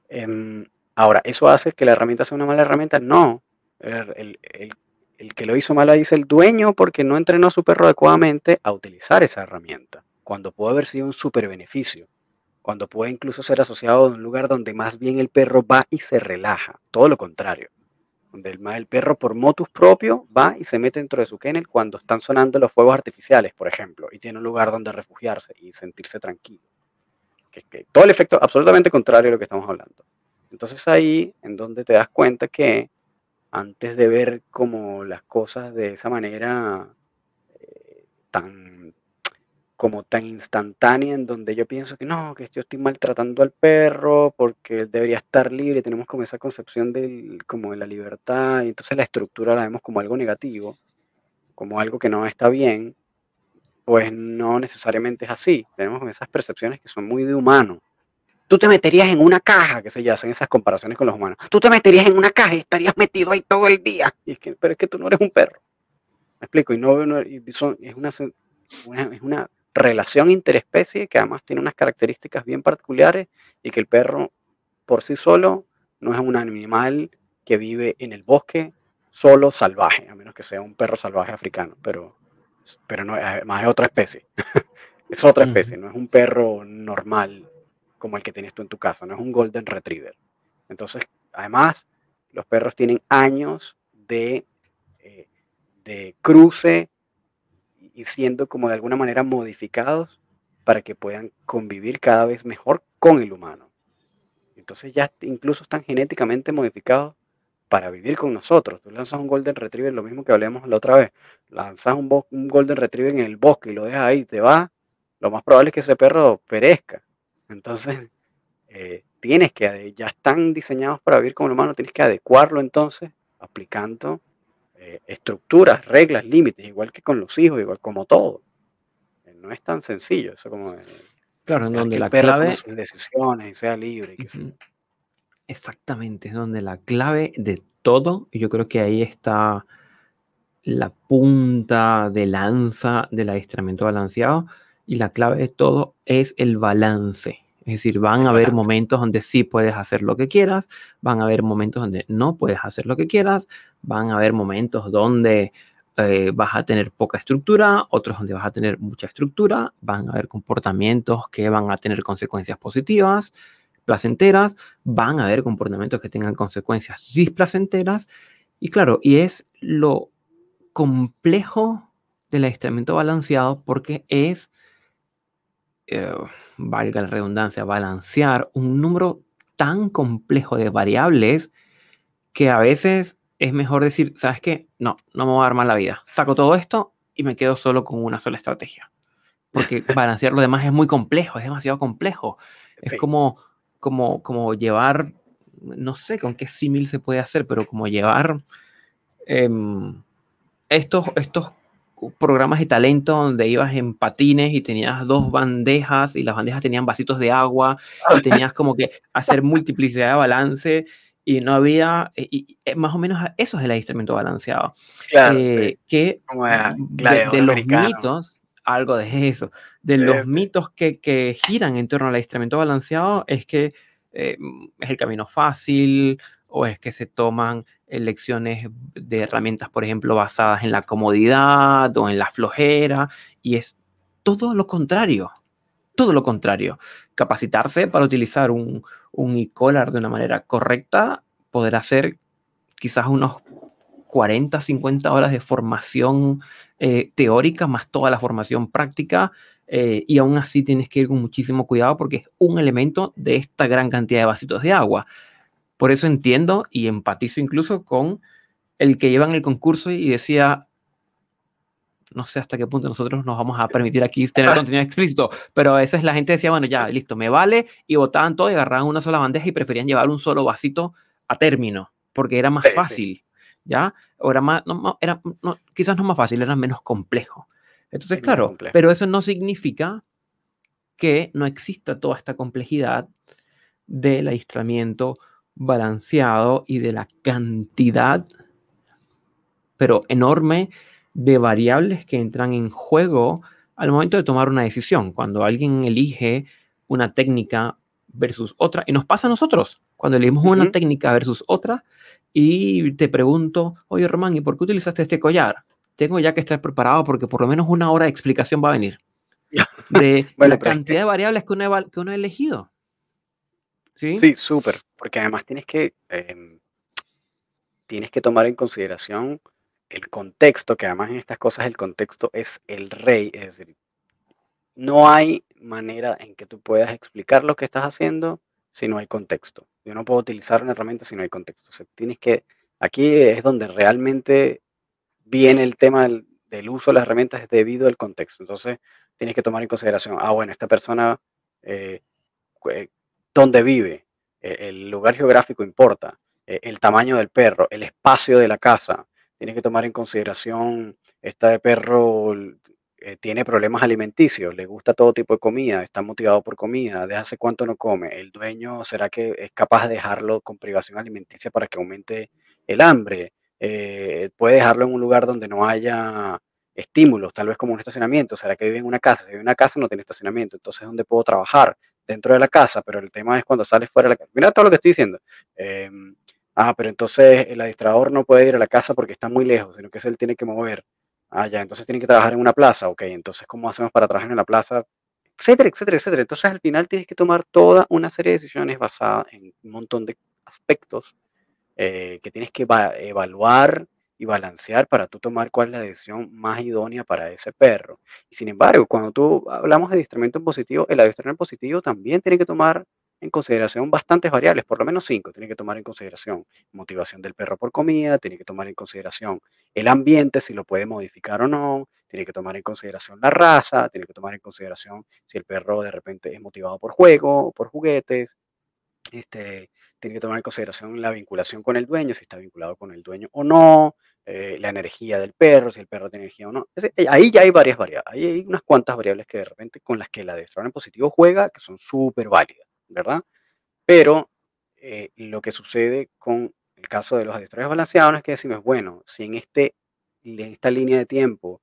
em, ahora, ¿eso hace que la herramienta sea una mala herramienta? No. El, que lo hizo mal es el dueño porque no entrenó a su perro adecuadamente a utilizar esa herramienta, cuando puede haber sido un super beneficio cuando puede incluso ser asociado a un lugar donde más bien el perro va y se relaja, todo lo contrario, donde el, perro por motus propio va y se mete dentro de su kennel cuando están sonando los fuegos artificiales, por ejemplo, y tiene un lugar donde refugiarse y sentirse tranquilo. Que, que todo el efecto absolutamente contrario a lo que estamos hablando. Entonces ahí en donde te das cuenta que antes de ver como las cosas de esa manera eh, tan como tan instantánea en donde yo pienso que no, que yo estoy maltratando al perro porque debería estar libre, tenemos como esa concepción del, como de la libertad y entonces la estructura la vemos como algo negativo, como algo que no está bien, pues no necesariamente es así, tenemos esas percepciones que son muy de humano. Tú te meterías en una caja, que se ya hacen esas comparaciones con los humanos. Tú te meterías en una caja y estarías metido ahí todo el día. Y es que, pero es que tú no eres un perro. Me explico, y no, son, es una, es una relación interespecie que además tiene unas características bien particulares y que el perro por sí solo no es un animal que vive en el bosque solo salvaje, a menos que sea un perro salvaje africano, pero, pero no, además es otra especie. es otra especie, no es un perro normal como el que tienes tú en tu casa, no es un golden retriever. Entonces, además, los perros tienen años de, eh, de cruce y siendo como de alguna manera modificados para que puedan convivir cada vez mejor con el humano. Entonces ya incluso están genéticamente modificados para vivir con nosotros. Tú lanzas un Golden Retriever, lo mismo que hablamos la otra vez, lanzas un, Golden Retriever en el bosque y lo dejas ahí, te va, lo más probable es que ese perro perezca. Entonces, eh, tienes que, ya están diseñados para vivir con el humano, tienes que adecuarlo entonces, aplicando eh, estructuras, reglas, límites, igual que con los hijos, igual como todo. Eh, no es tan sencillo, eso como... claro, en donde la clave... decisiones y sea libre. Exactamente, es donde la clave de todo, y yo creo que ahí está la punta de lanza del adiestramiento balanceado, y la clave de todo es el balance. Es decir, van a haber momentos donde sí puedes hacer lo que quieras, van a haber momentos donde no puedes hacer lo que quieras, van a haber momentos donde eh, vas a tener poca estructura, otros donde vas a tener mucha estructura, van a haber comportamientos que van a tener consecuencias positivas, placenteras, van a haber comportamientos que tengan consecuencias displacenteras, y claro, y es lo complejo del aislamiento balanceado porque es eh, valga la redundancia, balancear un número tan complejo de variables que a veces es mejor decir, ¿sabes qué? No, no me voy a dar mal la vida. Saco todo esto y me quedo solo con una sola estrategia. Porque balancear lo demás es muy complejo, es demasiado complejo. Es como, como, como llevar, no sé con qué símil se puede hacer, pero como llevar em, estos, estos programas de talento donde ibas en patines y tenías dos bandejas y las bandejas tenían vasitos de agua y tenías como que hacer multiplicidad de balance y no había, y, eh, más o menos eso es el adiestramiento balanceado. Claro, eh, Que de, los mitos, algo de eso, de los mitos que, que, giran en torno al adiestramiento balanceado es que eh, es el camino fácil o es que se toman lecciones de herramientas, por ejemplo, basadas en la comodidad o en la flojera, y es todo lo contrario, todo lo contrario. Capacitarse para utilizar un, un e-collar de una manera correcta, poder hacer quizás unos 40, 50 horas de formación eh, teórica más toda la formación práctica. Eh, y aún así tienes que ir con muchísimo cuidado porque es un elemento de esta gran cantidad de vasitos de agua. Por eso entiendo y empatizo incluso con el que lleva en el concurso y decía, no sé hasta qué punto nosotros nos vamos a permitir aquí tener contenido explícito, pero a veces la gente decía, bueno, ya, listo, me vale, y votaban todo y agarraban una sola bandeja y preferían llevar un solo vasito a término, porque era más fácil, ¿ya? O era más, no, era, quizás no más fácil, era menos complejo. Entonces, claro, pero eso no significa que no exista toda esta complejidad del aislamiento balanceado y de la cantidad, pero enorme, de variables que entran en juego al momento de tomar una decisión. Cuando alguien elige una técnica versus otra, y nos pasa a nosotros, cuando elegimos una técnica versus otra, y te pregunto, oye Román, ¿y por qué utilizaste este collar? Tengo ya que estar preparado porque por lo menos una hora de explicación va a venir. De la cantidad de variables que uno, que uno ha elegido. Sí, súper, porque además tienes que, em, tienes que tomar en consideración el contexto, que además en estas cosas el contexto es el rey, es decir, no hay manera en que tú puedas explicar lo que estás haciendo si no hay contexto. Yo no puedo utilizar una herramienta si no hay contexto. tienes que, aquí es donde realmente viene el tema del, uso de las herramientas debido al contexto. Entonces, tienes que tomar en consideración, ah, bueno, esta persona eh, dónde vive, e, el lugar geográfico importa, e, el tamaño del perro, el espacio de la casa. Tienes que tomar en consideración, este perro eh, tiene problemas alimenticios, le gusta todo tipo de comida, está motivado por comida, ¿desde hace cuánto no come? ¿El dueño será que es capaz de dejarlo con privación alimenticia para que aumente el hambre? Eh, puede dejarlo en un lugar donde no haya estímulos, tal vez como un estacionamiento. ¿Será que vive en una casa? Si vive en una casa no tiene estacionamiento, entonces ¿dónde puedo trabajar? Dentro de la casa, pero el tema es cuando sales fuera de la casa. Mira todo lo que estoy diciendo. Em, ah, pero entonces el administrador no puede ir a la casa porque está muy lejos, sino que él tiene que mover. Ah, entonces tiene que trabajar en una plaza. Ok, entonces, ¿cómo hacemos para trabajar en la plaza? Etcétera, etcétera, etcétera. Entonces, al final tienes que tomar toda una serie de decisiones basadas en un montón de aspectos eh, que tienes que evaluar y balancear para tú tomar cuál es la decisión más idónea para ese perro. Y sin embargo, cuando tú hablamos de adiestramiento positivo, el adiestramiento positivo también tiene que tomar en consideración bastantes variables, por lo menos cinco. Tiene que tomar en consideración motivación del perro por comida, tiene que tomar en consideración el ambiente, si lo puede modificar o no, tiene que tomar en consideración la raza, tiene que tomar en consideración si el perro de repente es motivado por juego o por juguetes. Este, tiene que tomar en consideración la vinculación con el dueño, si está vinculado con el dueño o no, eh, la energía del perro, si el perro tiene energía o no. Eh, ahí ya hay varias variables, ahí hay unas cuantas variables que de repente con las que el adestrador en positivo juega, que son súper válidas, ¿verdad? Pero eh, lo que sucede con el caso de los adestradores balanceados es que decimos, bueno, si en, este, en esta línea de tiempo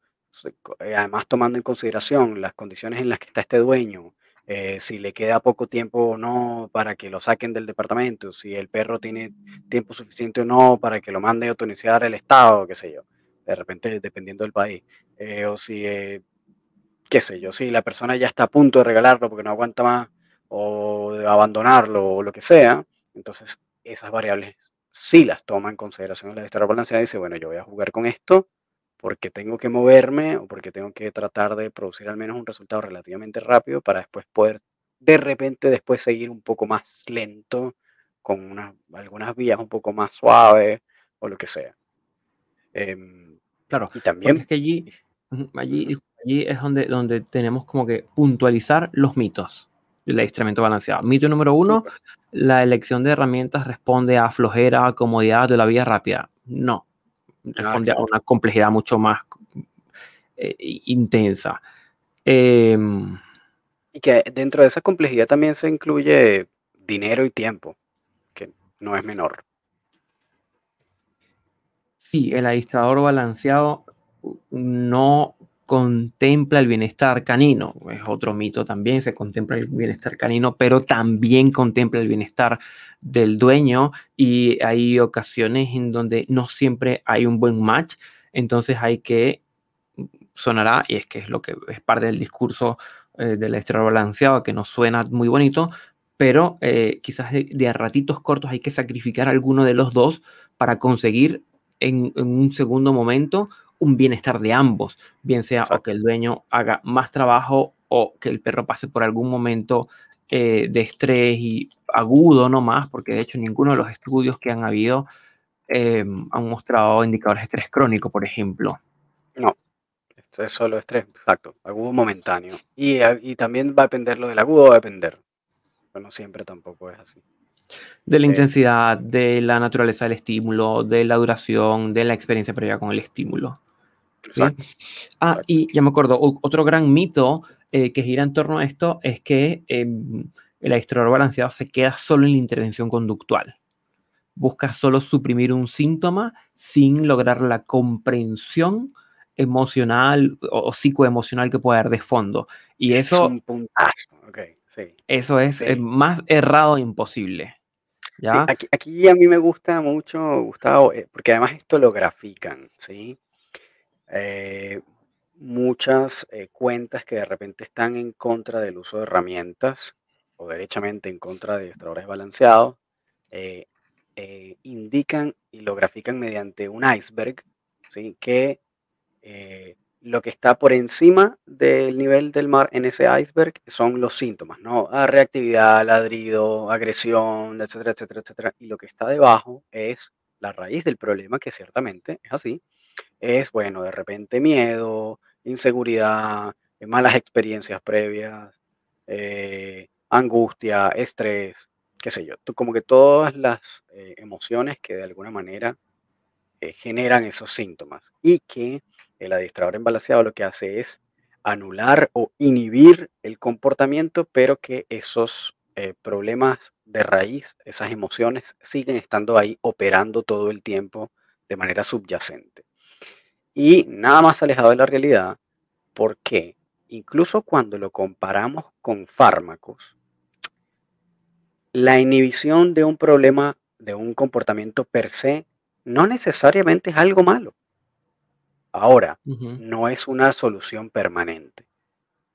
además tomando en consideración las condiciones en las que está este dueño, eh, si le queda poco tiempo o no para que lo saquen del departamento, si el perro tiene tiempo suficiente o no para que lo mande a autorizar el Estado, qué sé yo, de repente dependiendo del país, eh, o si, qué sé yo, si la persona ya está a punto de regalarlo porque no aguanta más, o de abandonarlo, o lo que sea, entonces esas variables sí las toma en consideración la historia balanceada y dice, bueno, yo voy a jugar con esto porque tengo que moverme o porque tengo que tratar de producir al menos un resultado relativamente rápido para después poder de repente después seguir un poco más lento con unas, algunas vías un poco más suaves o lo que sea. Em, claro, y también... Es que allí, allí, allí es donde, donde tenemos como que puntualizar los mitos del instrumento balanceado. Mito número uno, la elección de herramientas responde a flojera, comodidad de la vía rápida. No, responde a una complejidad mucho más eh, intensa. Em, y que dentro de esa complejidad también se incluye dinero y tiempo, que no es menor. Sí, el adistrador balanceado no contempla el bienestar canino. Es otro mito también, se contempla el bienestar canino, pero también contempla el bienestar del dueño y hay ocasiones en donde no siempre hay un buen match, entonces hay que, sonará, y es que es lo que es parte del discurso eh, del exterior balanceado, que nos suena muy bonito, pero eh, quizás de, a ratitos cortos hay que sacrificar alguno de los dos para conseguir en un segundo momento un bienestar de ambos, bien sea o que el dueño haga más trabajo o que el perro pase por algún momento eh, de estrés y agudo no más, porque de hecho ninguno de los estudios que han habido eh, han mostrado indicadores de estrés crónico, por ejemplo. No, esto es solo estrés, exacto, agudo momentáneo. Y, y también va a depender lo del agudo, va a depender. Pero no siempre tampoco es así. De la eh, intensidad, de la naturaleza del estímulo, de la duración, de la experiencia previa con el estímulo. Ah, y ya me acuerdo, otro gran mito eh, que gira en torno a esto es que em, el adestrador balanceado se queda solo en la intervención conductual. Busca solo suprimir un síntoma sin lograr la comprensión emocional o, psicoemocional que puede haber de fondo. Y eso es un puntazo. Eso es eh, más errado imposible. ¿ya? aquí, a mí me gusta mucho, Gustavo, eh, porque además esto lo grafican, ¿sí? Eh, muchas eh, cuentas que de repente están en contra del uso de herramientas o derechamente en contra de extraordinarios balanceados, eh, indican y lo grafican mediante un iceberg, ¿sí? que lo que está por encima del nivel del mar en ese iceberg son los síntomas, ¿no? Ah, reactividad, ladrido, agresión, etcétera, etcétera, etcétera. Y lo que está debajo es la raíz del problema, que ciertamente es así, es, bueno, de repente miedo, inseguridad, eh, malas experiencias previas, eh, angustia, estrés, qué sé yo. Como que todas las eh, emociones que de alguna manera generan esos síntomas y que el adiestrador embalaseado lo que hace es anular o inhibir el comportamiento, pero que esos problemas de raíz, esas emociones, siguen estando ahí operando todo el tiempo de manera subyacente y nada más alejado de la realidad, porque incluso cuando lo comparamos con fármacos, la inhibición de un problema, de un comportamiento per se, no necesariamente es algo malo. Ahora, no es una solución permanente.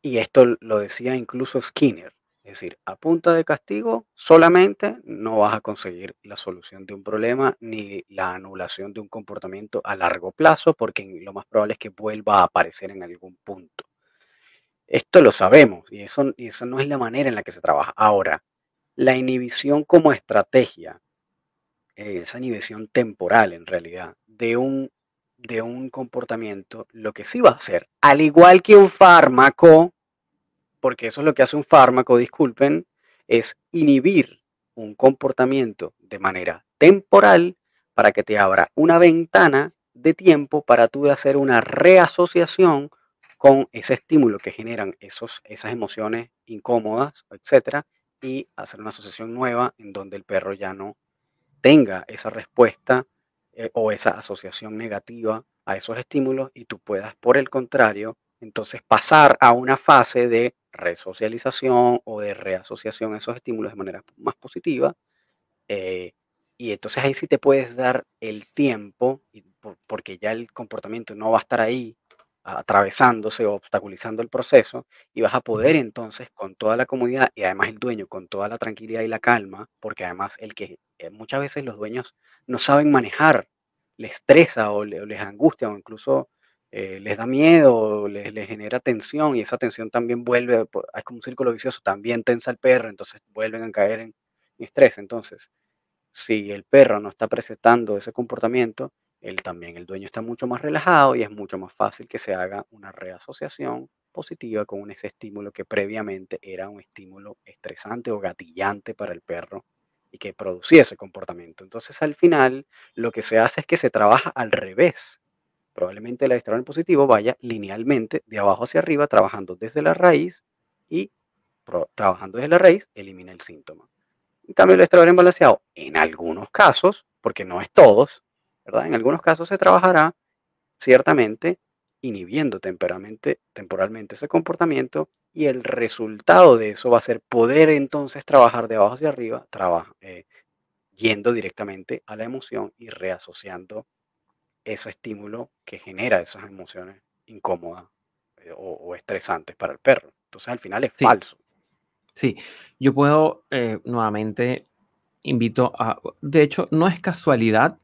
Y esto lo decía incluso Skinner. Es decir, a punta de castigo solamente no vas a conseguir la solución de un problema ni la anulación de un comportamiento a largo plazo, porque lo más probable es que vuelva a aparecer en algún punto. Esto lo sabemos y eso, y eso no es la manera en la que se trabaja. Ahora, la inhibición como estrategia, eh, esa inhibición temporal en realidad, de un, de un comportamiento, lo que sí va a hacer, al igual que un fármaco, porque eso es lo que hace un fármaco, disculpen, es inhibir un comportamiento de manera temporal para que te abra una ventana de tiempo para tú hacer una reasociación con ese estímulo que generan esos, esas emociones incómodas, etcétera, y hacer una asociación nueva en donde el perro ya no tenga esa respuesta eh, o esa asociación negativa a esos estímulos y tú puedas, por el contrario, entonces pasar a una fase de resocialización o de reasociación a esos estímulos de manera más positiva. Eh, y entonces ahí sí te puedes dar el tiempo, porque ya el comportamiento no va a estar ahí atravesándose o obstaculizando el proceso y vas a poder entonces con toda la comodidad y además el dueño con toda la tranquilidad y la calma, porque además el que eh, muchas veces los dueños no saben manejar, les estresa o, les angustia o incluso eh, les da miedo, les, genera tensión y esa tensión también vuelve, es como un círculo vicioso, también tensa el perro, entonces vuelven a caer en estrés. Entonces, si el perro no está presentando ese comportamiento, él también, el dueño está mucho más relajado y es mucho más fácil que se haga una reasociación positiva con ese estímulo que previamente era un estímulo estresante o gatillante para el perro y que producía ese comportamiento. Entonces al final lo que se hace es que se trabaja al revés. Probablemente el adestrador positivo vaya linealmente de abajo hacia arriba, trabajando desde la raíz y trabajando desde la raíz elimina el síntoma. En cambio, el adestrador balanceado, en algunos casos, porque no es todos, en algunos casos se trabajará ciertamente inhibiendo temporalmente, temporalmente ese comportamiento y el resultado de eso va a ser poder entonces trabajar de abajo hacia arriba, eh, yendo directamente a la emoción y reasociando ese estímulo que genera esas emociones incómodas eh, o, estresantes para el perro. Entonces al final es falso. Sí, yo puedo eh, nuevamente invito a, de hecho, no es casualidad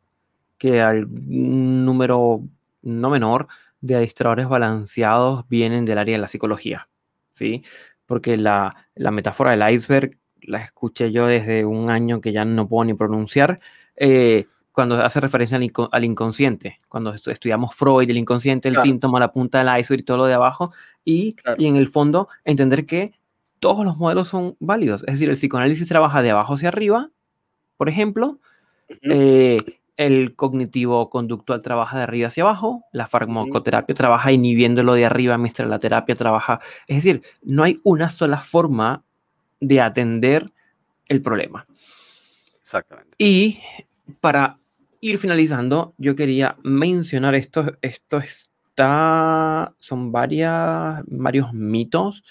que al número no menor de adiestradores balanceados vienen del área de la psicología, ¿sí? Porque la, metáfora del iceberg la escuché yo desde un año que ya no puedo ni pronunciar, eh, cuando hace referencia al, inconsciente, cuando estudiamos Freud, el inconsciente, el síntoma, la punta del iceberg y todo lo de abajo, y, en el fondo entender que todos los modelos son válidos, es decir, el psicoanálisis trabaja de abajo hacia arriba, por ejemplo, el cognitivo conductual trabaja de arriba hacia abajo, la farmacoterapia trabaja inhibiéndolo de arriba, mientras la terapia trabaja. Es decir, no hay una sola forma de atender el problema. Exactamente. Y para ir finalizando, yo quería mencionar esto. Esto está. Son varias, varios mitos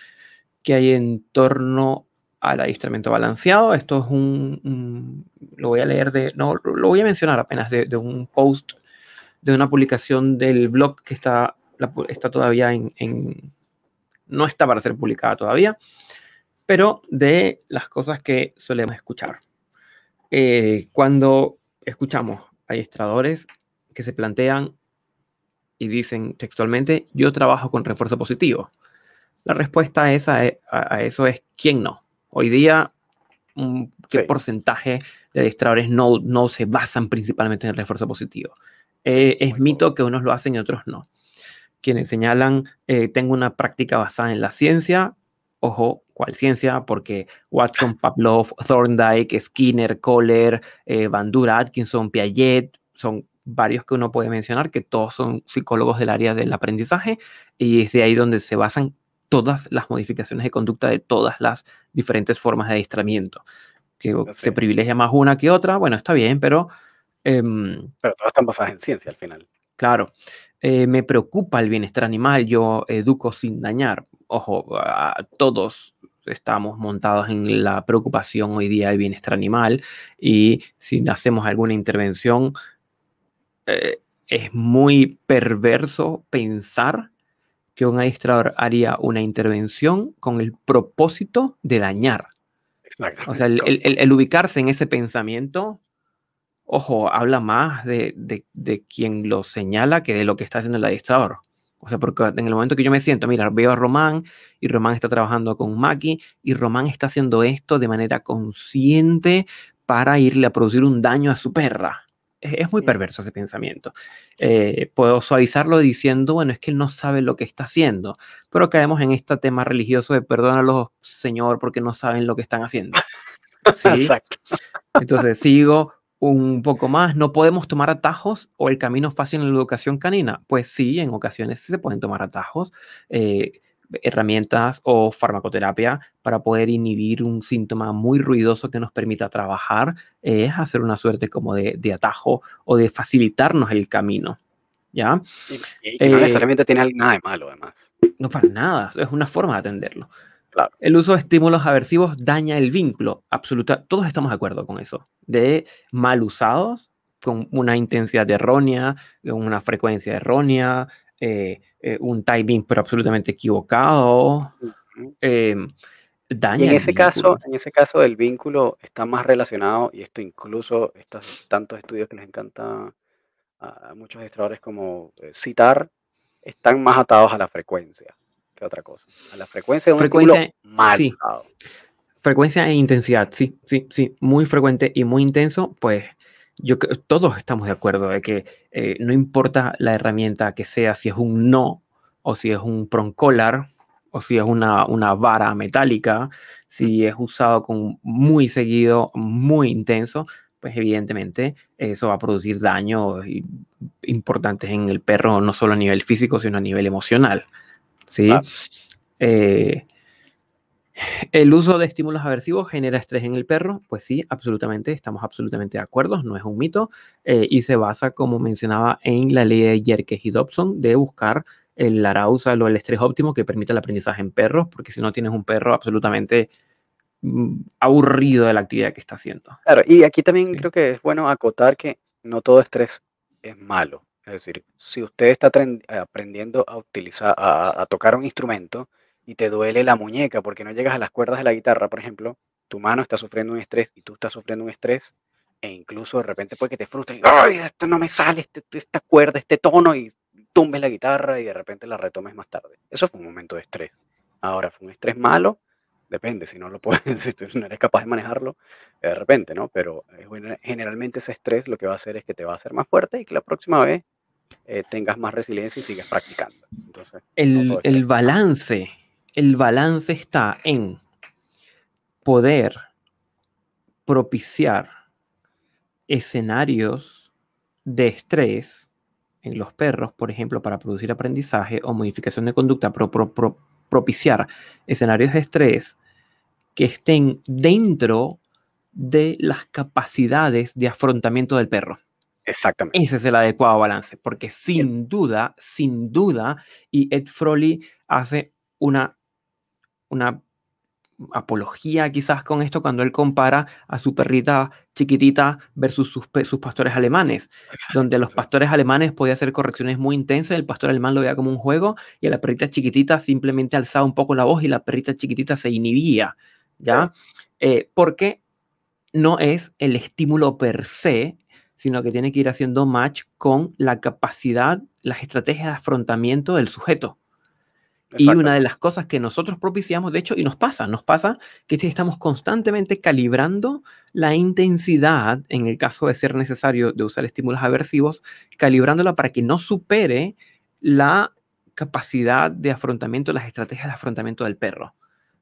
que hay en torno al adiestramiento balanceado. Esto es un, lo voy a leer de, no, lo voy a mencionar apenas de, un post, de una publicación del blog que está, está todavía en, no está para ser publicada todavía, pero de las cosas que solemos escuchar. Eh, cuando escuchamos adiestradores que se plantean y dicen textualmente, yo trabajo con refuerzo positivo. La respuesta a, esa, a eso es, ¿quién no? Hoy día, ¿qué porcentaje de adiestradores no, no se basan principalmente en el refuerzo positivo? Eh, es mito que unos lo hacen y otros no. Quienes señalan, eh, tengo una práctica basada en la ciencia, ojo, ¿cuál ciencia? Porque Watson, Pavlov, Thorndike, Skinner, Kohler, eh, Bandura, Atkinson, Piaget, son varios que uno puede mencionar, que todos son psicólogos del área del aprendizaje, y es de ahí donde se basan todas las modificaciones de conducta de todas las diferentes formas de adiestramiento. Que se privilegia más una que otra, bueno, está bien, pero... Em, pero todas están basadas en ciencia al final. Claro. Eh, me preocupa el bienestar animal, yo educo sin dañar. Ojo, todos estamos montados en la preocupación hoy día del bienestar animal y si hacemos alguna intervención, eh, es muy perverso pensar que un adiestrador haría una intervención con el propósito de dañar. O sea, el, ubicarse en ese pensamiento, ojo, habla más de, de, quien lo señala que de lo que está haciendo el adiestrador. O sea, porque en el momento que yo me siento, mira, veo a Román y Román está trabajando con Maki y Román está haciendo esto de manera consciente para irle a producir un daño a su perra es, muy perverso ese pensamiento. Eh, puedo suavizarlo diciendo, bueno, es que él no sabe lo que está haciendo, pero caemos en este tema religioso de perdónalos, Señor, porque no saben lo que están haciendo. Exacto. Entonces sigo un poco más. ¿No podemos tomar atajos o el camino fácil en la educación canina? Pues sí, en ocasiones se pueden tomar atajos. Eh, herramientas o farmacoterapia para poder inhibir un síntoma muy ruidoso que nos permita trabajar, es hacer una suerte como de, atajo o de facilitarnos el camino. ¿ya? Y, no eh, necesariamente tiene nada de malo, además. No para nada, es una forma de atenderlo. El uso de estímulos aversivos daña el vínculo, absoluta. Todos estamos de acuerdo con eso. De mal usados, con una intensidad errónea, una frecuencia errónea, eh, eh, un timing pero absolutamente equivocado. daña y en ese caso, en ese caso el vínculo está más relacionado y esto incluso estos tantos estudios que les encanta a muchos administradores como eh, citar, están más atados a la frecuencia que otra cosa. A la frecuencia de un frecuencia, mal sí. Frecuencia e intensidad, sí, sí, sí, muy frecuente y muy intenso, pues yo todos estamos de acuerdo de que eh, no importa la herramienta que sea, si es un no o si es un proncolar o si es una, una vara metálica, si es usado con muy seguido, muy intenso, pues evidentemente eso va a producir daños importantes en el perro, no solo a nivel físico, sino a nivel emocional. ¿Sí? Eh, ¿El uso de estímulos aversivos genera estrés en el perro? Pues sí, absolutamente, estamos absolutamente de acuerdo, no es un mito, eh, y se basa, como mencionaba, en la ley de Yerkes y Dobson de buscar el arousal o el estrés óptimo que permita el aprendizaje en perros, porque si no tienes un perro absolutamente Mm, aburrido de la actividad que está haciendo. Claro, y aquí también creo que es bueno acotar que no todo estrés es malo. Es decir, si usted está aprendiendo a utilizar, a, tocar un instrumento y te duele la muñeca porque no llegas a las cuerdas de la guitarra, por ejemplo, tu mano está sufriendo un estrés y tú estás sufriendo un estrés, e incluso de repente puede que te frustre, ¡ay, esto no me sale, este, esta cuerda, este tono, y tumbes la guitarra y de repente la retomes más tarde. Eso fue un momento de estrés. Ahora, fue un estrés malo, Depende, si no lo puedes, si tú no eres capaz de manejarlo, de repente, ¿no? Pero eh, generalmente ese estrés lo que va a hacer es que te va a hacer más fuerte y que la próxima vez eh, tengas más resiliencia y sigas practicando. Entonces, el, el balance, el balance está en poder propiciar escenarios de estrés en los perros, por ejemplo, para producir aprendizaje o modificación de conducta, pro, propiciar escenarios de estrés que estén dentro de las capacidades de afrontamiento del perro. Exactamente. Ese es el adecuado balance, porque sin duda, sin duda, y Ed Froley hace una, una apología quizás con esto cuando él compara a su perrita chiquitita versus sus, sus pastores alemanes, donde los pastores alemanes podían hacer correcciones muy intensas, el pastor alemán lo veía como un juego y a la perrita chiquitita simplemente alzaba un poco la voz y la perrita chiquitita se inhibía, ¿ya? Eh, porque no es el estímulo per se, sino que tiene que ir haciendo match con la capacidad, las estrategias de afrontamiento del sujeto. Y una de las cosas que nosotros propiciamos, de hecho, y nos pasa, nos pasa que estamos constantemente calibrando la intensidad, en el caso de ser necesario de usar estímulos aversivos, calibrándola para que no supere la capacidad de afrontamiento, las estrategias de afrontamiento del perro.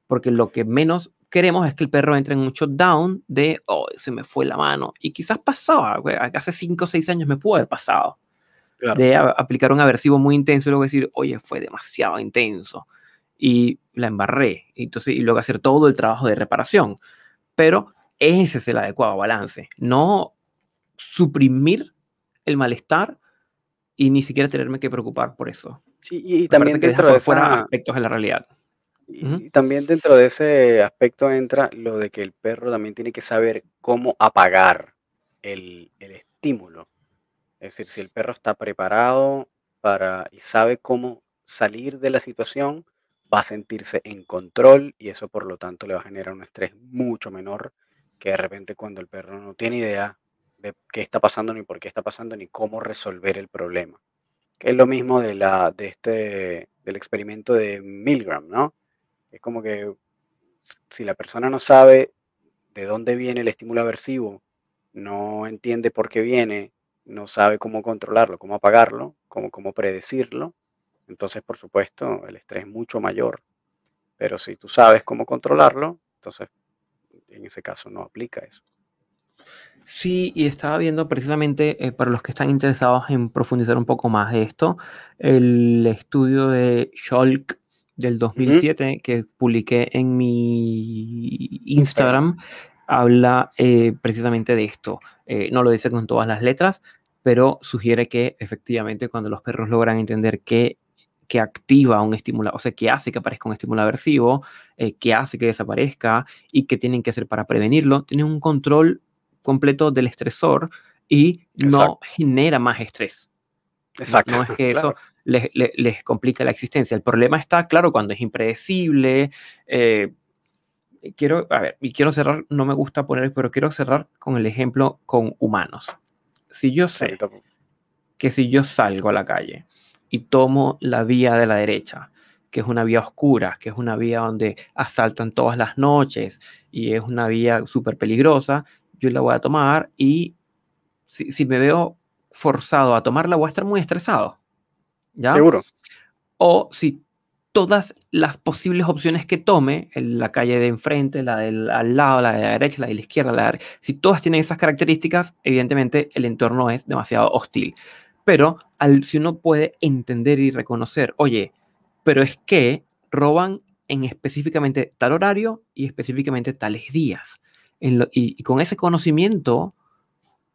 Porque lo que menos queremos es que el perro entre en un shutdown de, oh, se me fue la mano. Y quizás pasaba, hace 5 o 6 años me pudo haber pasado de aplicar un aversivo muy intenso y luego decir, oye, fue demasiado intenso y la embarré. Y, entonces, y luego hacer todo el trabajo de reparación. Pero ese es el adecuado balance. No suprimir el malestar y ni siquiera tenerme que preocupar por eso. Sí, y, también dentro de fuera aspectos de la realidad. Y, también dentro de ese aspecto entra lo de que el perro también tiene que saber cómo apagar el, el estímulo. Es decir, si el perro está preparado para y sabe cómo salir de la situación, va a sentirse en control y eso por lo tanto le va a generar un estrés mucho menor que de repente cuando el perro no tiene idea de qué está pasando, ni por qué está pasando, ni cómo resolver el problema. Que es lo mismo de la, de este, del experimento de Milgram, ¿no? Es como que si la persona no sabe de dónde viene el estímulo aversivo, no entiende por qué viene, no sabe cómo controlarlo, cómo apagarlo, cómo, cómo predecirlo, entonces por supuesto el estrés es mucho mayor. Pero si tú sabes cómo controlarlo, entonces en ese caso no aplica eso. Sí, y estaba viendo precisamente eh, para los que están interesados en profundizar un poco más de esto, el estudio de Scholk del 2007 que publiqué en mi Instagram habla eh, precisamente de esto. Eh, no lo dice con todas las letras, pero sugiere que efectivamente cuando los perros logran entender que, que activa un estímulo, o sea, que hace que aparezca un estímulo aversivo, eh, que hace que desaparezca y que tienen que hacer para prevenirlo, tienen un control completo del estresor y no genera más estrés. Exacto. No, es que eso les, complica la existencia. El problema está, claro, cuando es impredecible. Eh, quiero, a ver, y quiero cerrar, no me gusta poner, pero quiero cerrar con el ejemplo con humanos si yo sé que si yo salgo a la calle y tomo la vía de la derecha, que es una vía oscura, que es una vía donde asaltan todas las noches y es una vía súper peligrosa, yo la voy a tomar y si, me veo forzado a tomarla, voy a estar muy estresado. ¿Ya? Seguro. O si todas las posibles opciones que tome, la calle de enfrente, la del al lado, la de la derecha, la de la izquierda, la si todas tienen esas características, evidentemente el entorno es demasiado hostil. Pero al, si uno puede entender y reconocer, oye, pero es que roban en específicamente tal horario y específicamente tales días. y, y con ese conocimiento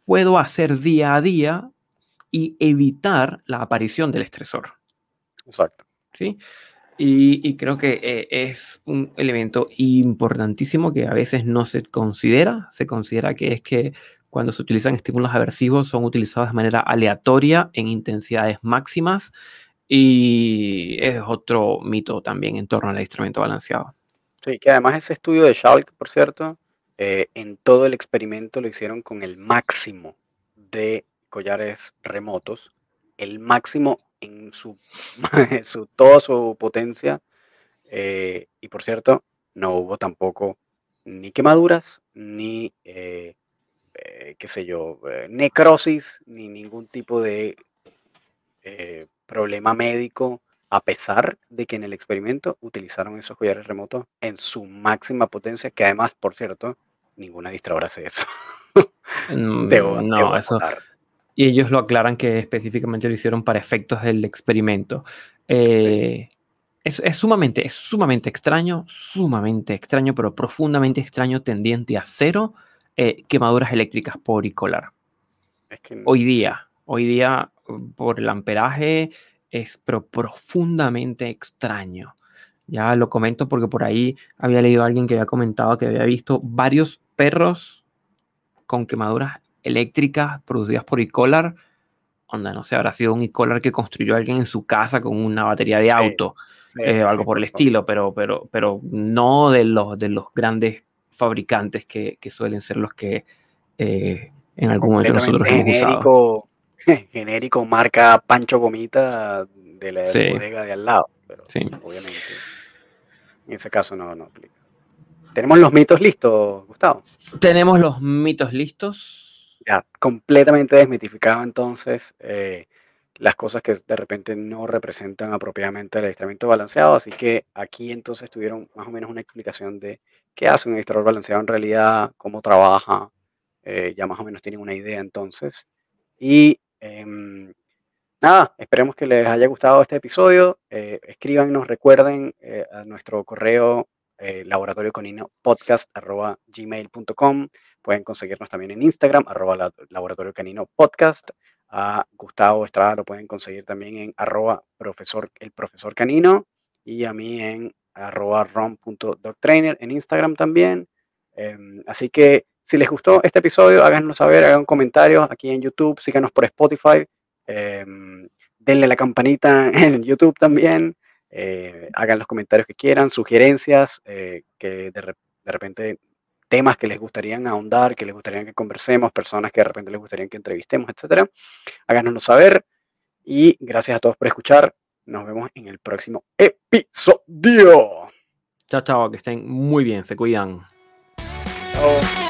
puedo hacer día a día y evitar la aparición del estresor. Exacto. ¿Sí? Y, creo que eh, es un elemento importantísimo que a veces no se considera. Se considera que es que cuando se utilizan estímulos aversivos son utilizados de manera aleatoria en intensidades máximas y es otro mito también en torno al instrumento balanceado. Sí, que además ese estudio de Schalk, por cierto, eh, en todo el experimento lo hicieron con el máximo de collares remotos, el máximo en su, su toda su potencia. Eh, y por cierto, no hubo tampoco ni quemaduras, ni, eh, eh, qué sé yo, necrosis, ni ningún tipo de problema médico, a pesar de que en el experimento utilizaron esos collares remotos en su máxima potencia, que además, por cierto, ninguna distradora hace eso. Mm, no, eso, y ellos lo aclaran que específicamente lo hicieron para efectos del experimento. Eh, es, sumamente, es sumamente extraño, sumamente extraño, pero profundamente extraño, tendiente a cero, eh, quemaduras eléctricas por icolar. hoy día, hoy día, por el amperaje, es pero profundamente extraño. Ya lo comento porque por ahí había leído a alguien que había comentado que había visto varios perros con quemaduras eléctricas producidas por e onda, no sé, habrá sido un e que construyó alguien en su casa con una batería de auto, eh, algo por el estilo, pero, pero, pero no de los, de los grandes fabricantes que, suelen ser los que eh, en algún momento nosotros genérico, hemos Genérico marca Pancho Gomita de la bodega de al lado, pero obviamente en ese caso no, no aplica. ¿Tenemos los mitos listos, Gustavo? Tenemos los mitos listos ya completamente desmitificado entonces eh, las cosas que de repente no representan apropiadamente el adiestramiento balanceado. Así que aquí entonces tuvieron más o menos una explicación de qué hace un adiestrador balanceado en realidad, cómo trabaja, eh, ya más o menos tienen una idea entonces. Y em, nada, esperemos que les haya gustado este episodio. Eh, escríbanos, recuerden a nuestro correo laboratorio podcast gmail.com Pueden conseguirnos también en Instagram, arroba laboratorio canino podcast. A Gustavo Estrada lo pueden conseguir también en arroba profesor, el profesor canino y a mí en arroba rom.doctrainer en Instagram también. Em, así que si les gustó este episodio, háganos saber, hagan comentarios aquí en YouTube, síganos por Spotify, em, denle la campanita en YouTube también, eh, hagan los comentarios que quieran, sugerencias eh, que de, de repente temas que les gustarían ahondar, que les gustaría que conversemos, personas que de repente les gustaría que entrevistemos, etcétera. Háganoslo saber y gracias a todos por escuchar. Nos vemos en el próximo episodio. Chao, chao, que estén muy bien, se cuidan. Chao.